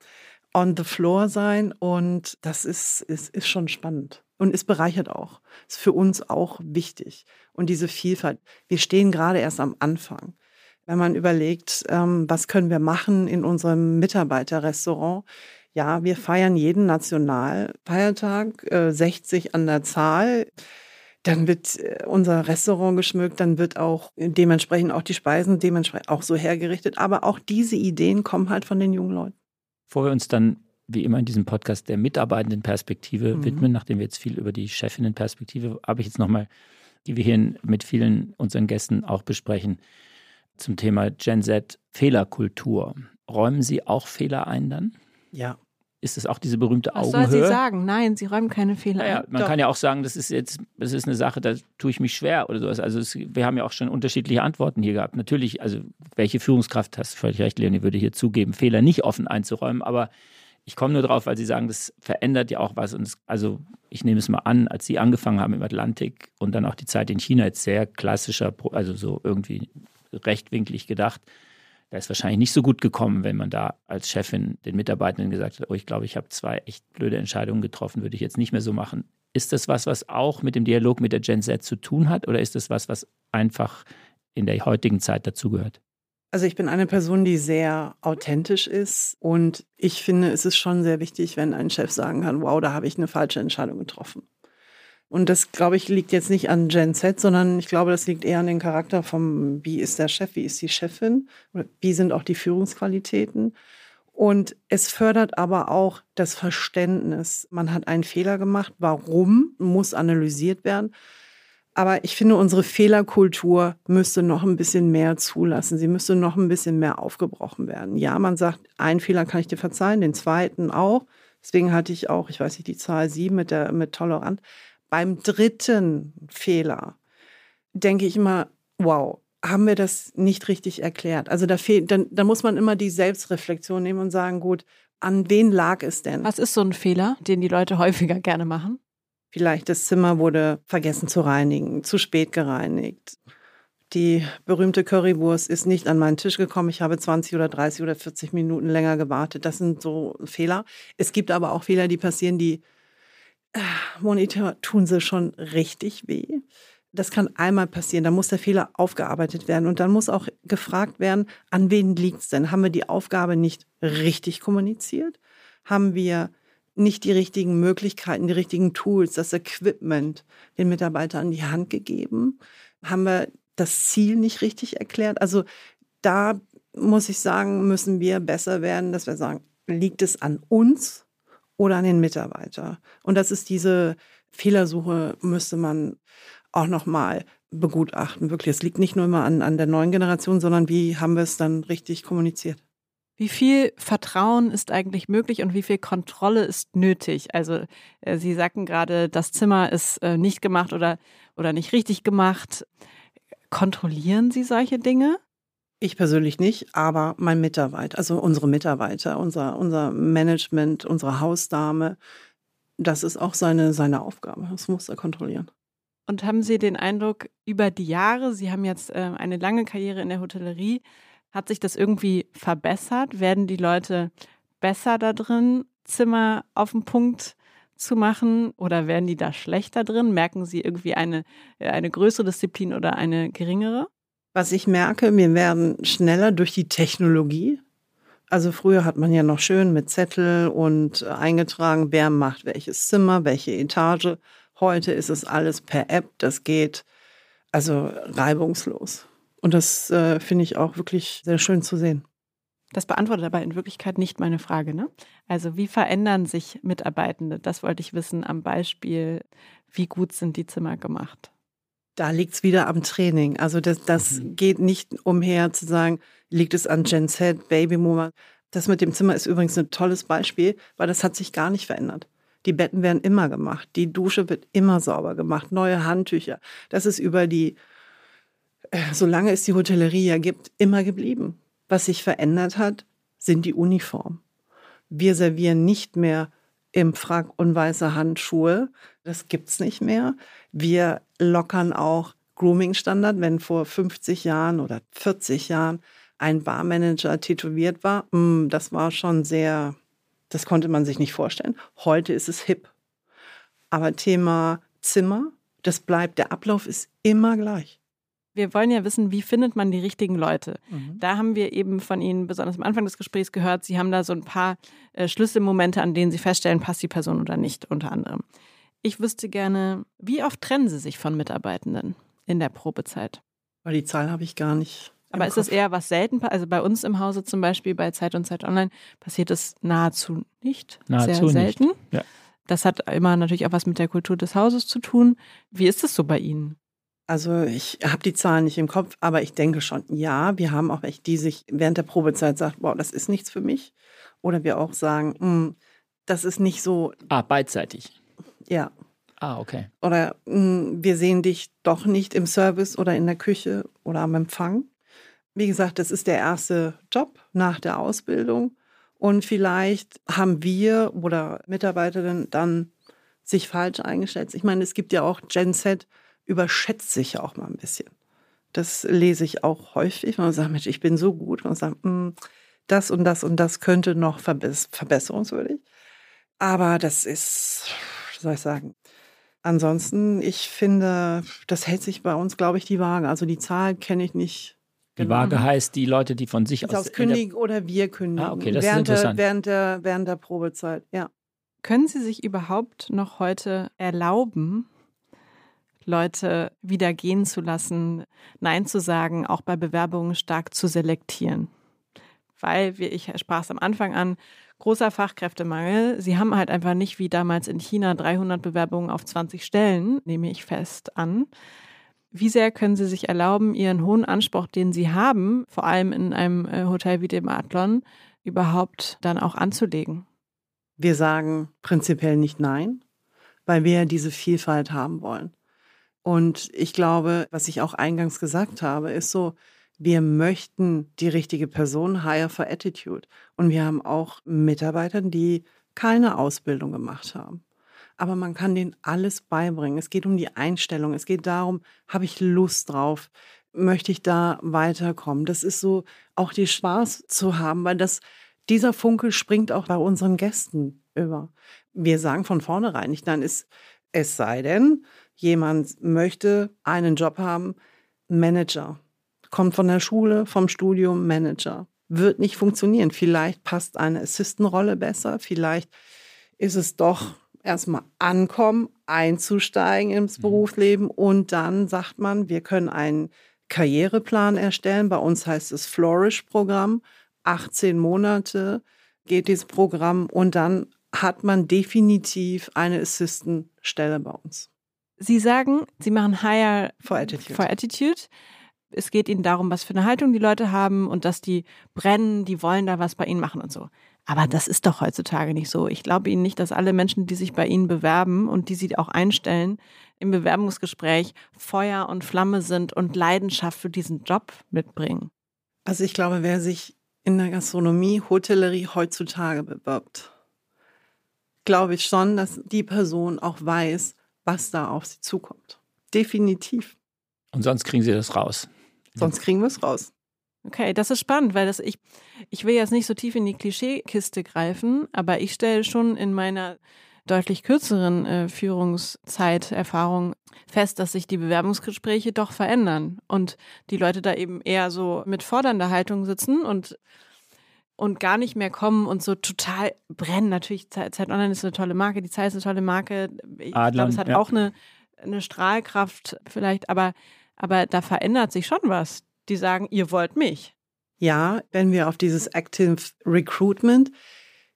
on the floor sein. Und das ist, ist, ist schon spannend und ist bereichert auch. Ist für uns auch wichtig. Und diese Vielfalt. Wir stehen gerade erst am Anfang. Wenn man überlegt, ähm, was können wir machen in unserem Mitarbeiterrestaurant, ja, wir feiern jeden Nationalfeiertag, äh, 60 an der Zahl. Dann wird äh, unser Restaurant geschmückt, dann wird auch dementsprechend auch die Speisen dementsprechend auch so hergerichtet. Aber auch diese Ideen kommen halt von den jungen Leuten. Bevor wir uns dann wie immer in diesem Podcast der Mitarbeitendenperspektive mhm. widmen, nachdem wir jetzt viel über die Chefinnenperspektive, habe ich jetzt nochmal, die wir hier mit vielen unseren Gästen auch besprechen, zum Thema Gen Z Fehlerkultur. Räumen Sie auch Fehler ein dann? Ja ist es auch diese berühmte Was Augenhöhe. Was soll sie sagen? Nein, sie räumen keine Fehler naja, ein. Man Doch. kann ja auch sagen, das ist jetzt, das ist eine Sache, da tue ich mich schwer oder sowas. Also es, wir haben ja auch schon unterschiedliche Antworten hier gehabt. Natürlich, also welche Führungskraft, hast du völlig recht, Leonie, würde hier zugeben, Fehler nicht offen einzuräumen, aber ich komme nur drauf, weil Sie sagen, das verändert ja auch was. Und es, also ich nehme es mal an, als Sie angefangen haben im Atlantik und dann auch die Zeit in China jetzt sehr klassischer, also so irgendwie rechtwinklig gedacht, da ist wahrscheinlich nicht so gut gekommen, wenn man da als Chefin den Mitarbeitenden gesagt hat, oh, ich glaube, ich habe zwei echt blöde Entscheidungen getroffen, würde ich jetzt nicht mehr so machen. Ist das was, was auch mit dem Dialog mit der Gen Z zu tun hat oder ist das was, was einfach in der heutigen Zeit dazugehört? Also ich bin eine Person, die sehr authentisch ist und ich finde, es ist schon sehr wichtig, wenn ein Chef sagen kann, wow, da habe ich eine falsche Entscheidung getroffen. Und das, glaube ich, liegt jetzt nicht an Gen Z, sondern ich glaube, das liegt eher an dem Charakter vom, wie ist der Chef, wie ist die Chefin, wie sind auch die Führungsqualitäten. Und es fördert aber auch das Verständnis. Man hat einen Fehler gemacht. Warum muss analysiert werden? Aber ich finde, unsere Fehlerkultur müsste noch ein bisschen mehr zulassen. Sie müsste noch ein bisschen mehr aufgebrochen werden. Ja, man sagt, einen Fehler kann ich dir verzeihen, den zweiten auch. Deswegen hatte ich auch, ich weiß nicht, die Zahl sieben mit der, mit Tolerant beim dritten Fehler denke ich immer, wow, haben wir das nicht richtig erklärt? Also da fehlt, dann, da muss man immer die Selbstreflexion nehmen und sagen, gut, an wen lag es denn? Was ist so ein Fehler, den die Leute häufiger gerne machen? Vielleicht das Zimmer wurde vergessen zu reinigen, zu spät gereinigt. Die berühmte Currywurst ist nicht an meinen Tisch gekommen. Ich habe 20 oder 30 oder 40 Minuten länger gewartet. Das sind so Fehler. Es gibt aber auch Fehler, die passieren, die Monitor tun sie schon richtig weh. Das kann einmal passieren, da muss der Fehler aufgearbeitet werden und dann muss auch gefragt werden, an wen liegt es denn? Haben wir die Aufgabe nicht richtig kommuniziert? Haben wir nicht die richtigen Möglichkeiten, die richtigen Tools, das Equipment den Mitarbeitern an die Hand gegeben? Haben wir das Ziel nicht richtig erklärt? Also da muss ich sagen, müssen wir besser werden, dass wir sagen, liegt es an uns oder an den Mitarbeiter. Und das ist diese Fehlersuche, müsste man auch nochmal begutachten. Wirklich, es liegt nicht nur immer an, an der neuen Generation, sondern wie haben wir es dann richtig kommuniziert. Wie viel Vertrauen ist eigentlich möglich und wie viel Kontrolle ist nötig? Also äh, Sie sagten gerade, das Zimmer ist äh, nicht gemacht oder, oder nicht richtig gemacht. Kontrollieren Sie solche Dinge? Ich persönlich nicht, aber mein Mitarbeiter, also unsere Mitarbeiter, unser, unser Management, unsere Hausdame, das ist auch seine, seine Aufgabe. Das muss er kontrollieren. Und haben Sie den Eindruck, über die Jahre, Sie haben jetzt äh, eine lange Karriere in der Hotellerie, hat sich das irgendwie verbessert? Werden die Leute besser da drin, Zimmer auf den Punkt zu machen oder werden die da schlechter drin? Merken Sie irgendwie eine, eine größere Disziplin oder eine geringere? Was ich merke, wir werden schneller durch die Technologie. Also früher hat man ja noch schön mit Zettel und eingetragen, wer macht welches Zimmer, welche Etage. Heute ist es alles per App, das geht also reibungslos. Und das äh, finde ich auch wirklich sehr schön zu sehen. Das beantwortet aber in Wirklichkeit nicht meine Frage. Ne? Also wie verändern sich Mitarbeitende? Das wollte ich wissen am Beispiel, wie gut sind die Zimmer gemacht? Da liegt es wieder am Training. Also das, das mhm. geht nicht umher zu sagen, liegt es an Gen Z, Babyboomer. Das mit dem Zimmer ist übrigens ein tolles Beispiel, weil das hat sich gar nicht verändert. Die Betten werden immer gemacht, die Dusche wird immer sauber gemacht, neue Handtücher. Das ist über die, solange es die Hotellerie ja gibt, immer geblieben. Was sich verändert hat, sind die Uniformen. Wir servieren nicht mehr im Frack und weiße Handschuhe. Das gibt's nicht mehr. Wir lockern auch Grooming-Standard. Wenn vor 50 Jahren oder 40 Jahren ein Barmanager tätowiert war, mm, das war schon sehr, das konnte man sich nicht vorstellen. Heute ist es hip. Aber Thema Zimmer, das bleibt, der Ablauf ist immer gleich wir wollen ja wissen, wie findet man die richtigen Leute. Mhm. Da haben wir eben von Ihnen besonders am Anfang des Gesprächs gehört, Sie haben da so ein paar äh, Schlüsselmomente, an denen Sie feststellen, passt die Person oder nicht, unter anderem. Ich wüsste gerne, wie oft trennen Sie sich von Mitarbeitenden in der Probezeit? Weil die Zahl habe ich gar nicht. Aber ist das eher was selten? Also bei uns im Hause zum Beispiel, bei Zeit und Zeit Online, passiert es nahezu nicht. Nahezu sehr selten. Nicht. Ja. Das hat immer natürlich auch was mit der Kultur des Hauses zu tun. Wie ist es so bei Ihnen? Also ich habe die Zahlen nicht im Kopf, aber ich denke schon, ja, wir haben auch welche, die sich während der Probezeit sagt, wow, das ist nichts für mich. Oder wir auch sagen, hm, das ist nicht so. Ah, beidseitig. Ja. Ah, okay. Oder hm, wir sehen dich doch nicht im Service oder in der Küche oder am Empfang. Wie gesagt, das ist der erste Job nach der Ausbildung. Und vielleicht haben wir oder Mitarbeiterinnen dann sich falsch eingeschätzt. Ich meine, es gibt ja auch Gen Z, überschätzt sich ja auch mal ein bisschen. Das lese ich auch häufig. Man sagt, Mensch, ich bin so gut. Und man sagt, hm, das und das und das könnte noch verbesserungswürdig. Aber das ist, wie soll ich sagen, ansonsten, ich finde, das hält sich bei uns, glaube ich, die Waage. Also die Zahl kenne ich nicht. Die genau. Waage heißt die Leute, die von sich aus, aus kündigen oder wir kündigen. Ah, okay, das während ist interessant. Der, während, der, während der Probezeit, ja. Können Sie sich überhaupt noch heute erlauben, Leute wieder gehen zu lassen, Nein zu sagen, auch bei Bewerbungen stark zu selektieren. Weil, wie ich sprach es am Anfang an, großer Fachkräftemangel. Sie haben halt einfach nicht wie damals in China 300 Bewerbungen auf 20 Stellen, nehme ich fest an. Wie sehr können Sie sich erlauben, Ihren hohen Anspruch, den Sie haben, vor allem in einem äh, Hotel wie dem Adlon, überhaupt dann auch anzulegen? Wir sagen prinzipiell nicht Nein, weil wir diese Vielfalt haben wollen. Und ich glaube, was ich auch eingangs gesagt habe, ist so, wir möchten die richtige Person, hire for attitude. Und wir haben auch Mitarbeiter, die keine Ausbildung gemacht haben. Aber man kann denen alles beibringen. Es geht um die Einstellung. Es geht darum, habe ich Lust drauf? Möchte ich da weiterkommen? Das ist so, auch die Spaß zu haben, weil das, dieser Funke springt auch bei unseren Gästen über. Wir sagen von vornherein nicht, dann ist, es sei denn, jemand möchte einen Job haben, Manager. Kommt von der Schule, vom Studium, Manager. Wird nicht funktionieren. Vielleicht passt eine Assistant-Rolle besser. Vielleicht ist es doch erstmal ankommen, einzusteigen ins mhm. Berufsleben und dann sagt man, wir können einen Karriereplan erstellen. Bei uns heißt es Flourish-Programm. 18 Monate geht dieses Programm und dann hat man definitiv eine Assistant-Stelle bei uns. Sie sagen, Sie machen Hire for Attitude. for Attitude. Es geht Ihnen darum, was für eine Haltung die Leute haben und dass die brennen, die wollen da was bei Ihnen machen und so. Aber das ist doch heutzutage nicht so. Ich glaube Ihnen nicht, dass alle Menschen, die sich bei Ihnen bewerben und die Sie auch einstellen, im Bewerbungsgespräch Feuer und Flamme sind und Leidenschaft für diesen Job mitbringen. Also ich glaube, wer sich in der Gastronomie, Hotellerie heutzutage bewirbt, glaube ich schon, dass die Person auch weiß, was da auf sie zukommt. Definitiv. Und sonst kriegen sie das raus. Sonst kriegen wir es raus. Okay, das ist spannend, weil das ich, ich will jetzt nicht so tief in die Klischeekiste greifen, aber ich stelle schon in meiner deutlich kürzeren äh, Führungszeiterfahrung fest, dass sich die Bewerbungsgespräche doch verändern und die Leute da eben eher so mit fordernder Haltung sitzen und und gar nicht mehr kommen und so total brennen. Natürlich, Zeit Online ist eine tolle Marke, die Zeit ist eine tolle Marke. Ich glaube, es hat ja. auch eine, eine Strahlkraft vielleicht, aber, aber da verändert sich schon was. die sagen, ihr wollt mich. Ja, wenn wir auf dieses Active Recruitment,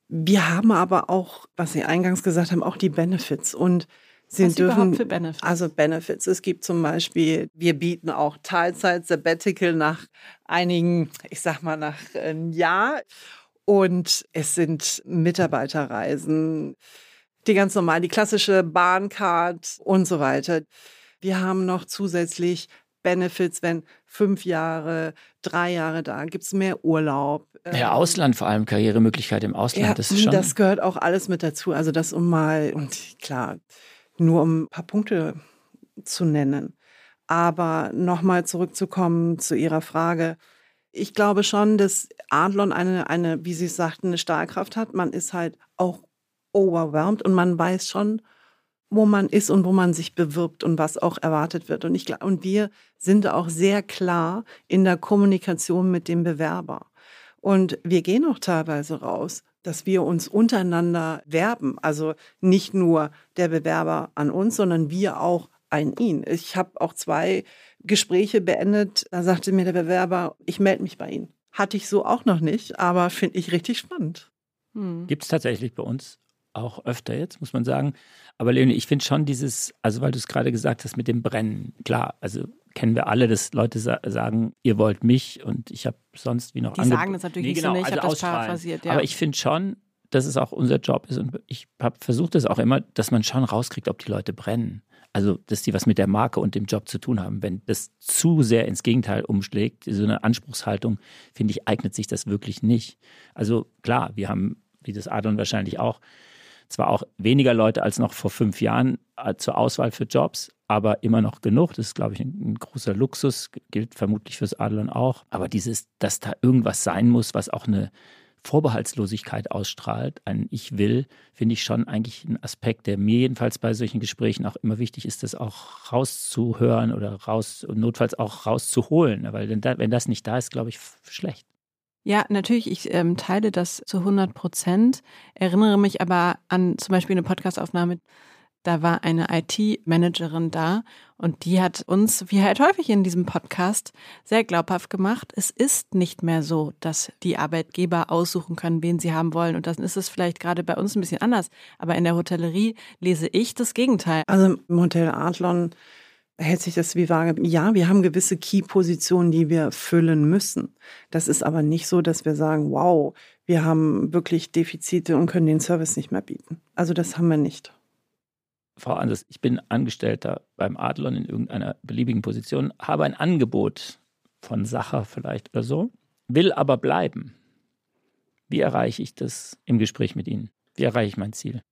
wir haben aber auch, was Sie eingangs gesagt haben, auch die Benefits und Sie Was dürfen überhaupt für Benefits? also Benefits. Es gibt zum Beispiel, wir bieten auch Teilzeit Sabbatical nach einigen, ich sag mal nach einem Jahr. Und es sind Mitarbeiterreisen, die ganz normal, die klassische Bahncard und so weiter. Wir haben noch zusätzlich Benefits, wenn fünf Jahre, drei Jahre da, gibt's mehr Urlaub. Ja, Ähm, Ausland vor allem, Karrieremöglichkeit im Ausland, ja, das ist schon. das gehört auch alles mit dazu. Also das um mal, und klar, nur um ein paar Punkte zu nennen. Aber nochmal zurückzukommen zu Ihrer Frage. Ich glaube schon, dass Adlon eine, eine, wie Sie sagten, eine Stahlkraft hat. Man ist halt auch overwhelmed und man weiß schon, wo man ist und wo man sich bewirbt und was auch erwartet wird. Und, ich, und wir sind auch sehr klar in der Kommunikation mit dem Bewerber. Und wir gehen auch teilweise raus, dass wir uns untereinander werben. Also nicht nur der Bewerber an uns, sondern wir auch an ihn. Ich habe auch zwei Gespräche beendet. Da sagte mir der Bewerber, ich melde mich bei Ihnen. Hatte ich so auch noch nicht, aber finde ich richtig spannend. Hm. Gibt es tatsächlich bei uns auch öfter jetzt, muss man sagen. Aber Leonie, ich finde schon dieses, also weil du es gerade gesagt hast mit dem Brennen, klar, also kennen wir alle, dass Leute sa sagen, ihr wollt mich und ich habe sonst wie noch Die sagen das natürlich nicht so, ne? Ich hab das ausstrahlen. paraphrasiert, ja. Aber ich finde schon, dass es auch unser Job ist und ich habe versucht es auch immer, dass man schon rauskriegt, ob die Leute brennen. Also, dass die was mit der Marke und dem Job zu tun haben. Wenn das zu sehr ins Gegenteil umschlägt, so eine Anspruchshaltung, finde ich, eignet sich das wirklich nicht. Also klar, wir haben, wie das Adon wahrscheinlich auch, zwar auch weniger Leute als noch vor fünf Jahren äh, zur Auswahl für Jobs, aber immer noch genug. Das ist, glaube ich, ein, großer Luxus, gilt vermutlich fürs Adlon auch. Aber dieses, dass da irgendwas sein muss, was auch eine Vorbehaltslosigkeit ausstrahlt, ein Ich will, finde ich schon eigentlich ein Aspekt, der mir jedenfalls bei solchen Gesprächen auch immer wichtig ist, das auch rauszuhören oder raus notfalls auch rauszuholen. Weil wenn, da, wenn das nicht da ist, glaube ich, schlecht. Ja, natürlich, ich ähm, teile das zu 100 Prozent, erinnere mich aber an zum Beispiel eine Podcastaufnahme, da war eine IT-Managerin da und die hat uns, wie halt häufig in diesem Podcast, sehr glaubhaft gemacht, es ist nicht mehr so, dass die Arbeitgeber aussuchen können, wen sie haben wollen. Und dann ist es vielleicht gerade bei uns ein bisschen anders. Aber in der Hotellerie lese ich das Gegenteil. Also im Hotel Adlon hält sich das wie vage. Ja, wir haben gewisse Key-Positionen, die wir füllen müssen. Das ist aber nicht so, dass wir sagen, wow, wir haben wirklich Defizite und können den Service nicht mehr bieten. Also das haben wir nicht. Frau Anders, ich bin Angestellter beim Adlon in irgendeiner beliebigen Position, habe ein Angebot von Sacher vielleicht oder so, will aber bleiben. Wie erreiche ich das im Gespräch mit Ihnen? Wie erreiche ich mein Ziel?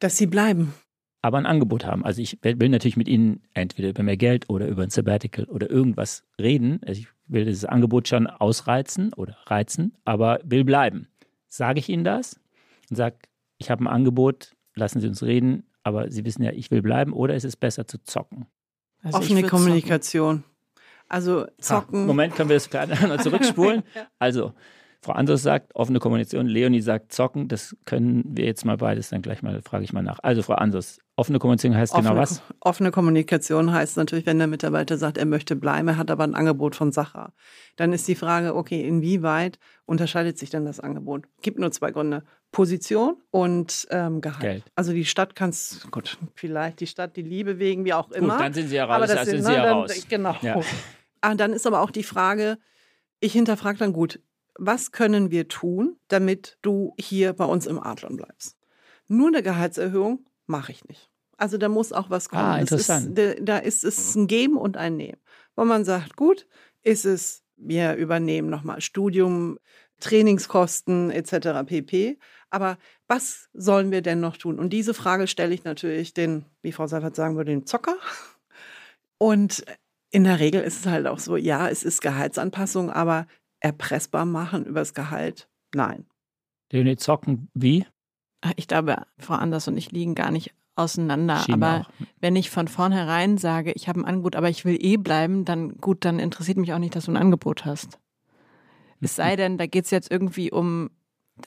Dass sie bleiben. Aber ein Angebot haben. Also ich will natürlich mit Ihnen entweder über mehr Geld oder über ein Sabbatical oder irgendwas reden. Also ich will dieses Angebot schon ausreizen oder reizen, aber will bleiben. Sage ich Ihnen das und sage, ich habe ein Angebot, lassen Sie uns reden, aber Sie wissen ja, ich will bleiben oder ist es besser zu zocken? Also Offene Kommunikation. Also zocken. Ah, Moment, können wir das gerade noch zurückspulen? Also, Frau Andres sagt offene Kommunikation, Leonie sagt zocken. Das können wir jetzt mal beides dann gleich mal, frage ich mal nach. Also, Frau Andres, offene Kommunikation heißt Offene, genau was? offene Kommunikation heißt natürlich, wenn der Mitarbeiter sagt, er möchte bleiben, er hat aber ein Angebot von Sacher. Dann ist die Frage, okay, inwieweit unterscheidet sich denn das Angebot? Gibt nur zwei Gründe. Position und ähm, Gehalt. Geld. Also die Stadt kannst, gut, vielleicht die Stadt, die Liebe wegen, wie auch immer. Gut, dann sind Sie ja raus. aber das also sind, sind Sie ja dann, raus. Genau. Ja. Ah, dann ist aber auch die Frage, ich hinterfrage dann gut, was können wir tun, damit du hier bei uns im Adlon bleibst? Nur eine Gehaltserhöhung mache ich nicht. Also da muss auch was kommen. Ah, Das interessant. Ist, da- ist es ein Geben und ein Nehmen. Wo man sagt, gut, ist es, wir übernehmen nochmal Studium, Trainingskosten etc. pp. Aber was sollen wir denn noch tun? Und diese Frage stelle ich natürlich den, wie Frau Seifert sagen würde, den Zocker. Und in der Regel ist es halt auch so, ja, es ist Gehaltsanpassung, aber erpressbar machen übers Gehalt, nein. Leonie, zocken wie? Ah, Ich glaube, Frau Anders und ich liegen gar nicht auseinander. Schien aber auch. wenn ich von vornherein sage, ich habe ein Angebot, aber ich will eh bleiben, dann gut, dann interessiert mich auch nicht, dass du ein Angebot hast. Es sei denn, da geht es jetzt irgendwie um,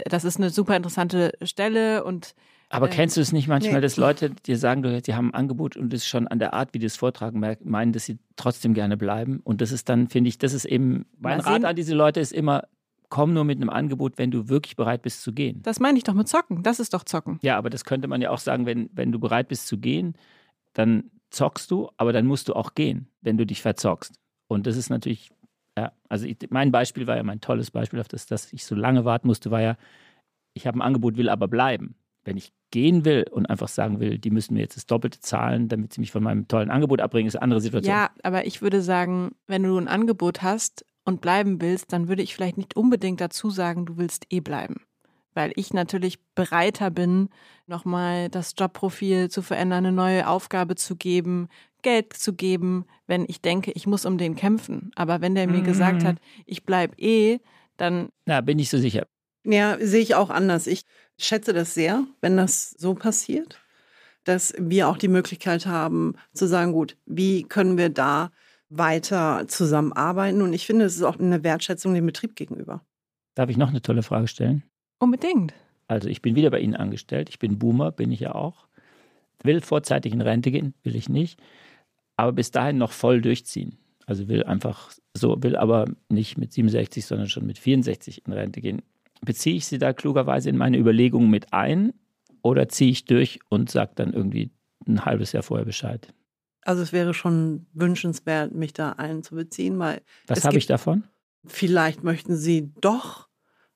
das ist eine super interessante Stelle und Aber Äh, kennst du es nicht manchmal, nee. dass Leute dir sagen, du, sie haben ein Angebot und es schon an der Art, wie die es vortragen, meinen, dass sie trotzdem gerne bleiben? Und das ist dann, finde ich, das ist eben, mein Rat an diese Leute ist immer, komm nur mit einem Angebot, wenn du wirklich bereit bist zu gehen. Das meine ich doch mit Zocken. Das ist doch Zocken. Ja, aber das könnte man ja auch sagen, wenn, wenn du bereit bist zu gehen, dann zockst du, aber dann musst du auch gehen, wenn du dich verzockst. Und das ist natürlich, ja, also ich, mein Beispiel war ja mein tolles Beispiel, auf das, dass ich so lange warten musste, war ja, ich habe ein Angebot, will aber bleiben. Wenn ich gehen will und einfach sagen will, die müssen mir jetzt das Doppelte zahlen, damit sie mich von meinem tollen Angebot abbringen, ist eine andere Situation. Ja, aber ich würde sagen, wenn du ein Angebot hast und bleiben willst, dann würde ich vielleicht nicht unbedingt dazu sagen, du willst eh bleiben. Weil ich natürlich bereiter bin, nochmal das Jobprofil zu verändern, eine neue Aufgabe zu geben, Geld zu geben, wenn ich denke, ich muss um den kämpfen. Aber wenn der mir Mhm. gesagt hat, ich bleib eh, dann Na, bin ich so sicher. Ja, sehe ich auch anders. Ich schätze das sehr, wenn das so passiert, dass wir auch die Möglichkeit haben zu sagen, gut, wie können wir da weiter zusammenarbeiten? Und ich finde, es ist auch eine Wertschätzung dem Betrieb gegenüber. Darf ich noch eine tolle Frage stellen? unbedingt. Also ich bin wieder bei Ihnen angestellt. Ich bin Boomer, bin ich ja auch. Will vorzeitig in Rente gehen, will ich nicht. Aber bis dahin noch voll durchziehen. Also will einfach so, will aber nicht mit 67, sondern schon mit 64 in Rente gehen. Beziehe ich Sie da klugerweise in meine Überlegungen mit ein oder ziehe ich durch und sage dann irgendwie ein halbes Jahr vorher Bescheid? Also es wäre schon wünschenswert, mich da einzubeziehen, weil Was habe ich davon? vielleicht möchten Sie doch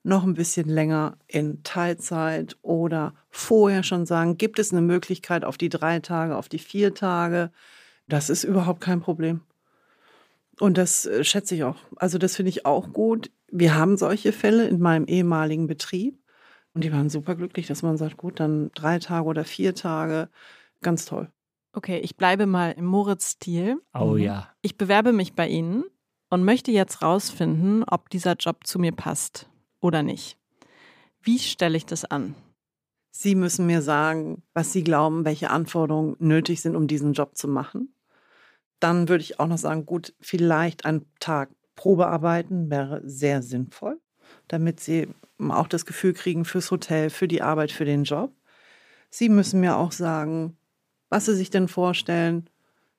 noch ein bisschen länger in Teilzeit oder vorher schon sagen, gibt es eine Möglichkeit auf die drei Tage, auf die vier Tage? Das ist überhaupt kein Problem. Und das äh, schätze ich auch. Also das finde ich auch gut. Wir haben solche Fälle in meinem ehemaligen Betrieb und die waren super glücklich, dass man sagt, gut, dann drei Tage oder vier Tage, ganz toll. Okay, ich bleibe mal im Moritz-Stil. Oh Mhm. ja. Ich bewerbe mich bei Ihnen und möchte jetzt rausfinden, ob dieser Job zu mir passt oder nicht. Wie stelle ich das an? Sie müssen mir sagen, was Sie glauben, welche Anforderungen nötig sind, um diesen Job zu machen. Dann würde ich auch noch sagen, gut, vielleicht ein Tag Probearbeiten wäre sehr sinnvoll, damit Sie auch das Gefühl kriegen fürs Hotel, für die Arbeit, für den Job. Sie müssen mir auch sagen, was Sie sich denn vorstellen,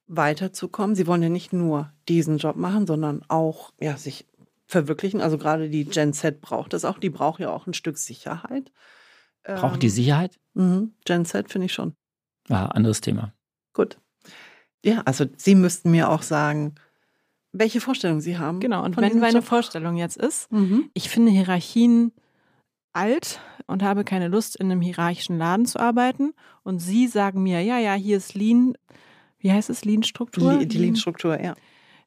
weiterzukommen. Sie wollen ja nicht nur diesen Job machen, sondern auch ja, sich verwirklichen. Also gerade die Gen Z braucht das auch. Die braucht ja auch ein Stück Sicherheit. Braucht die Ähm, Sicherheit? Mhm. Gen Z finde ich schon. Ah, anderes Thema. Gut. Ja, also Sie müssten mir auch sagen, welche Vorstellungen Sie haben. Genau, und wenn meine Job. Vorstellung jetzt ist, Mhm. ich finde Hierarchien alt und habe keine Lust, in einem hierarchischen Laden zu arbeiten. Und Sie sagen mir, ja, ja, hier ist Lean, wie heißt es, Lean-Struktur? Die, Lean-Struktur, ja.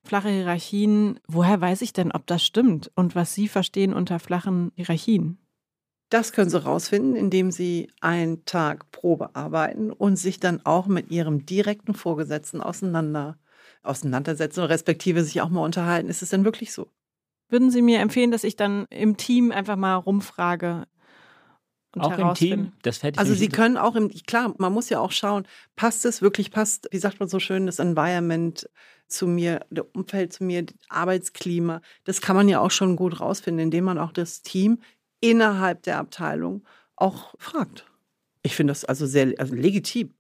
Flache Hierarchien. Woher weiß ich denn, ob das stimmt und was Sie verstehen unter flachen Hierarchien? Das können Sie rausfinden, indem Sie einen Tag Probe arbeiten und sich dann auch mit Ihrem direkten Vorgesetzten auseinander, auseinandersetzen, respektive sich auch mal unterhalten. Ist es denn wirklich so? Würden Sie mir empfehlen, dass ich dann im Team einfach mal rumfrage und Auch im? Team? Das ich Also Sie können auch im, klar, man muss ja auch schauen, passt es wirklich, passt, wie sagt man so schön, das Environment zu mir, der Umfeld zu mir, das Arbeitsklima. Das kann man ja auch schon gut rausfinden, indem man auch das Team innerhalb der Abteilung auch fragt. Ich finde das also sehr also legitim.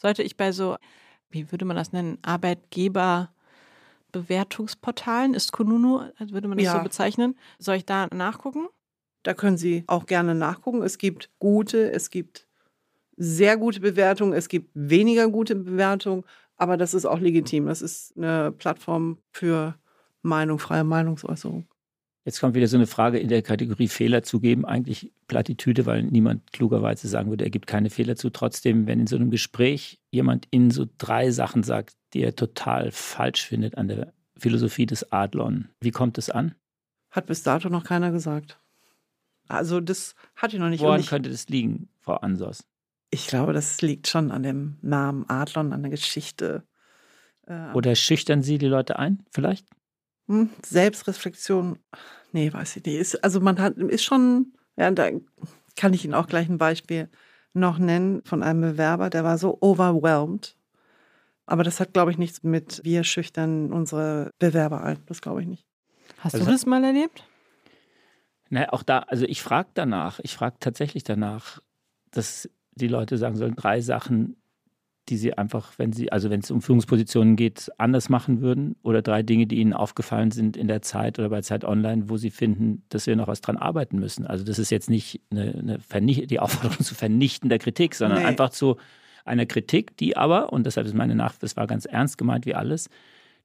Sollte ich bei so, wie würde man das nennen, Arbeitgeberbewertungsportalen, ist Kununu, würde man das Ja. so bezeichnen, soll ich da nachgucken? Da können Sie auch gerne nachgucken. Es gibt gute, es gibt sehr gute Bewertungen, es gibt weniger gute Bewertungen, aber das ist auch legitim. Das ist eine Plattform für Meinung, freie Meinungsäußerung. Jetzt kommt wieder so eine Frage in der Kategorie Fehler zugeben. Eigentlich Plattitüde, weil niemand klugerweise sagen würde, er gibt keine Fehler zu. Trotzdem, wenn in so einem Gespräch jemand Ihnen so drei Sachen sagt, die er total falsch findet an der Philosophie des Adlon, wie kommt es an? Hat bis dato noch keiner gesagt. Also das hatte ich noch nicht. Woran ich, könnte das liegen, Frau Ansos? ich glaube, das liegt schon an dem Namen Adlon, an der Geschichte. Äh, Oder schüchtern Sie die Leute ein, vielleicht? Hm, Selbstreflexion, nee, weiß ich nicht. Ist, also man hat, ist schon, ja, da kann ich Ihnen auch gleich ein Beispiel noch nennen von einem Bewerber, der war so overwhelmed. Aber das hat, glaube ich, nichts mit wir schüchtern unsere Bewerber ein. Das glaube ich nicht. Hast Also du das mal erlebt? Na, auch da, also ich frage danach, ich frage tatsächlich danach, dass die Leute sagen sollen, drei Sachen, die sie einfach, wenn sie, also wenn es um Führungspositionen geht, anders machen würden oder drei Dinge, die ihnen aufgefallen sind in der Zeit oder bei Zeit Online, wo sie finden, dass wir noch was dran arbeiten müssen. Also das ist jetzt nicht eine, eine die Aufforderung zu vernichtender Kritik, sondern nee. einfach zu einer Kritik, die aber, und deshalb ist meine Nachricht, das war ganz ernst gemeint wie alles,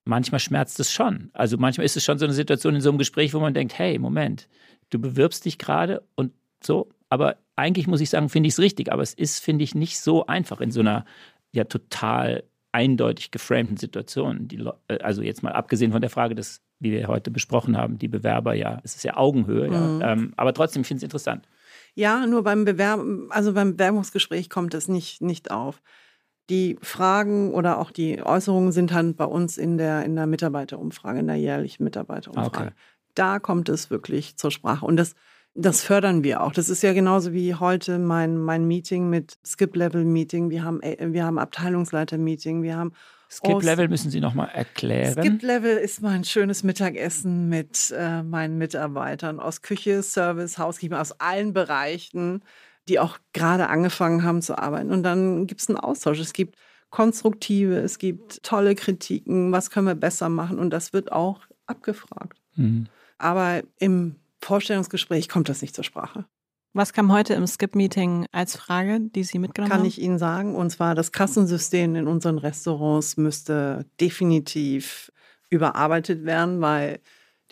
manchmal schmerzt es schon. Also manchmal ist es schon so eine Situation in so einem Gespräch, wo man denkt, hey, Moment, du bewirbst dich gerade und so, aber eigentlich muss ich sagen, finde ich es richtig, aber es ist, finde ich, nicht so einfach in so einer ja total eindeutig geframten Situationen. Die, äh, also jetzt mal abgesehen von der Frage, dass, wie wir heute besprochen haben, die Bewerber ja, es ist ja Augenhöhe, mhm. ja, ähm, aber trotzdem finde ich es interessant. Ja, nur beim Bewerb also beim Bewerbungsgespräch kommt es nicht, nicht auf. Die Fragen oder auch die Äußerungen sind dann bei uns in der, in der Mitarbeiterumfrage, in der jährlichen Mitarbeiterumfrage. Okay. Da kommt es wirklich zur Sprache. Und das das fördern wir auch. Das ist ja genauso wie heute mein, mein Meeting mit Skip-Level-Meeting. Wir haben, äh, wir haben Abteilungsleiter-Meeting. Wir haben Skip-Level müssen Sie nochmal erklären. Skip-Level ist mein schönes Mittagessen mit äh, meinen Mitarbeitern aus Küche, Service, Housekeeping, aus allen Bereichen, die auch gerade angefangen haben zu arbeiten. Und dann gibt es einen Austausch. Es gibt konstruktive, es gibt tolle Kritiken, was können wir besser machen. Und das wird auch abgefragt. Mhm. Aber im Vorstellungsgespräch kommt das nicht zur Sprache. Was kam heute im Skip-Meeting als Frage, die Sie mitgenommen Kann haben? Kann ich Ihnen sagen. Und zwar, das Kassensystem in unseren Restaurants müsste definitiv überarbeitet werden, weil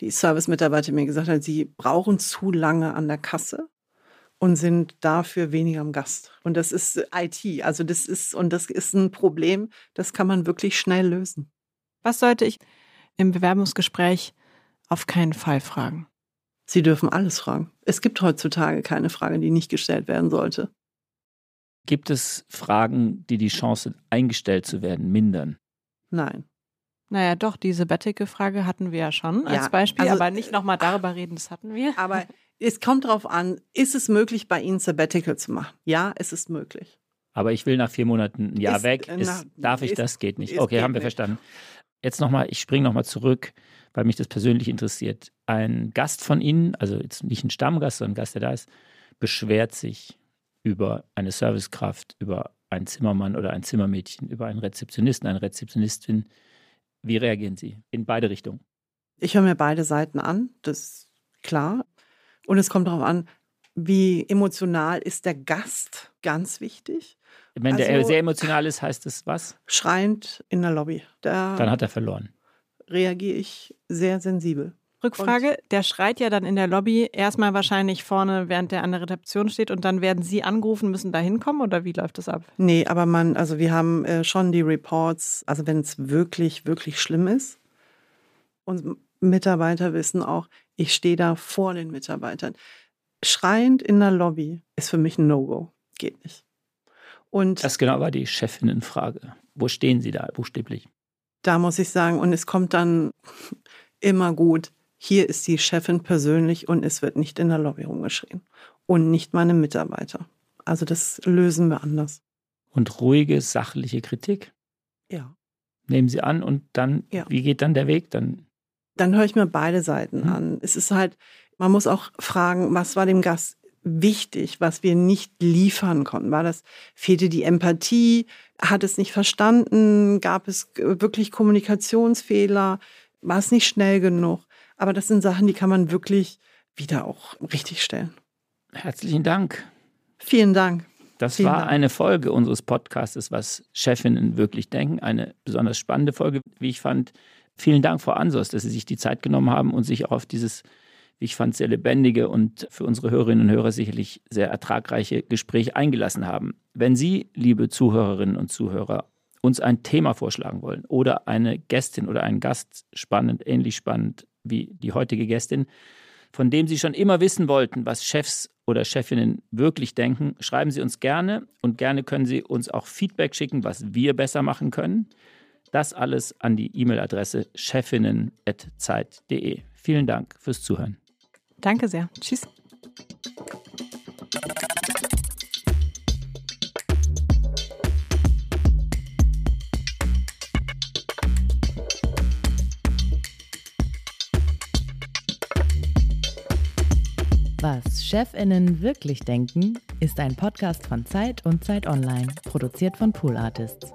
die Service-Mitarbeiter mir gesagt haben, sie brauchen zu lange an der Kasse und sind dafür weniger am Gast. Und das ist IT. Also das ist, und das ist ein Problem, das kann man wirklich schnell lösen. Was sollte ich im Bewerbungsgespräch auf keinen Fall fragen? Sie dürfen alles fragen. Es gibt heutzutage keine Frage, die nicht gestellt werden sollte. Gibt es Fragen, die die Chance, eingestellt zu werden, mindern? Nein. Naja, doch, diese bettige Frage hatten wir ja schon als ja, Beispiel, also, aber nicht nochmal darüber reden, das hatten wir. Aber es kommt darauf an, ist es möglich, bei Ihnen Sabbatical zu machen? Ja, es ist möglich. Aber ich will nach vier Monaten ein Jahr ist, weg. Ist, na, darf ich ist, das? Geht nicht. Okay, haben wir nicht. verstanden. Jetzt nochmal, ich springe nochmal zurück weil mich das persönlich interessiert. Ein Gast von Ihnen, also jetzt nicht ein Stammgast, sondern ein Gast, der da ist, beschwert sich über eine Servicekraft, über einen Zimmermann oder ein Zimmermädchen, über einen Rezeptionisten, eine Rezeptionistin. Wie reagieren Sie in beide Richtungen? Ich höre mir beide Seiten an, das ist klar. Und es kommt darauf an, wie emotional ist der Gast, ganz wichtig. Wenn also, der sehr emotional ist, heißt es was? Schreiend in der Lobby. Der, Dann hat er verloren reagiere ich sehr sensibel. Rückfrage, und der schreit ja dann in der Lobby erstmal wahrscheinlich vorne, während der an der Rezeption steht und dann werden Sie angerufen, müssen da hinkommen oder wie läuft das ab? Nee, aber man, also wir haben äh, schon die Reports, also wenn es wirklich, wirklich schlimm ist. Und Mitarbeiter wissen auch, ich stehe da vor den Mitarbeitern. Schreiend in der Lobby ist für mich ein No-Go. Geht nicht. Und das genau war die Chefinnenfrage. Wo stehen Sie da buchstäblich? Da muss ich sagen, und es kommt dann immer gut, hier ist die Chefin persönlich und es wird nicht in der Lobby rumgeschrien. Und nicht meine Mitarbeiter. Also das lösen wir anders. Und ruhige, sachliche Kritik? Ja. Nehmen Sie an und dann, ja. wie geht dann der Weg? Dann, dann höre ich mir beide Seiten mhm. an. Es ist halt, man muss auch fragen, was war dem Gast wichtig, was wir nicht liefern konnten? War das, fehlte die Empathie? Hat es nicht verstanden? Gab es wirklich Kommunikationsfehler? War es nicht schnell genug? Aber das sind Sachen, die kann man wirklich wieder auch richtig stellen. Herzlichen Dank. Vielen Dank. Das Vielen war Dank. eine Folge unseres Podcasts, was Chefinnen wirklich denken. Eine besonders spannende Folge, wie ich fand. Vielen Dank, Frau Ansos, dass Sie sich die Zeit genommen haben und sich auch auf dieses ich fand, sehr lebendige und für unsere Hörerinnen und Hörer sicherlich sehr ertragreiche Gespräch eingelassen haben. Wenn Sie, liebe Zuhörerinnen und Zuhörer, uns ein Thema vorschlagen wollen oder eine Gästin oder einen Gast spannend, ähnlich spannend wie die heutige Gästin, von dem Sie schon immer wissen wollten, was Chefs oder Chefinnen wirklich denken, schreiben Sie uns gerne und gerne können Sie uns auch Feedback schicken, was wir besser machen können. Das alles an die E-Mail-Adresse chefinnen.zeit.de. Vielen Dank fürs Zuhören. Danke sehr. Tschüss. Was Chefinnen wirklich denken, ist ein Podcast von Zeit und Zeit Online, produziert von Pool Artists.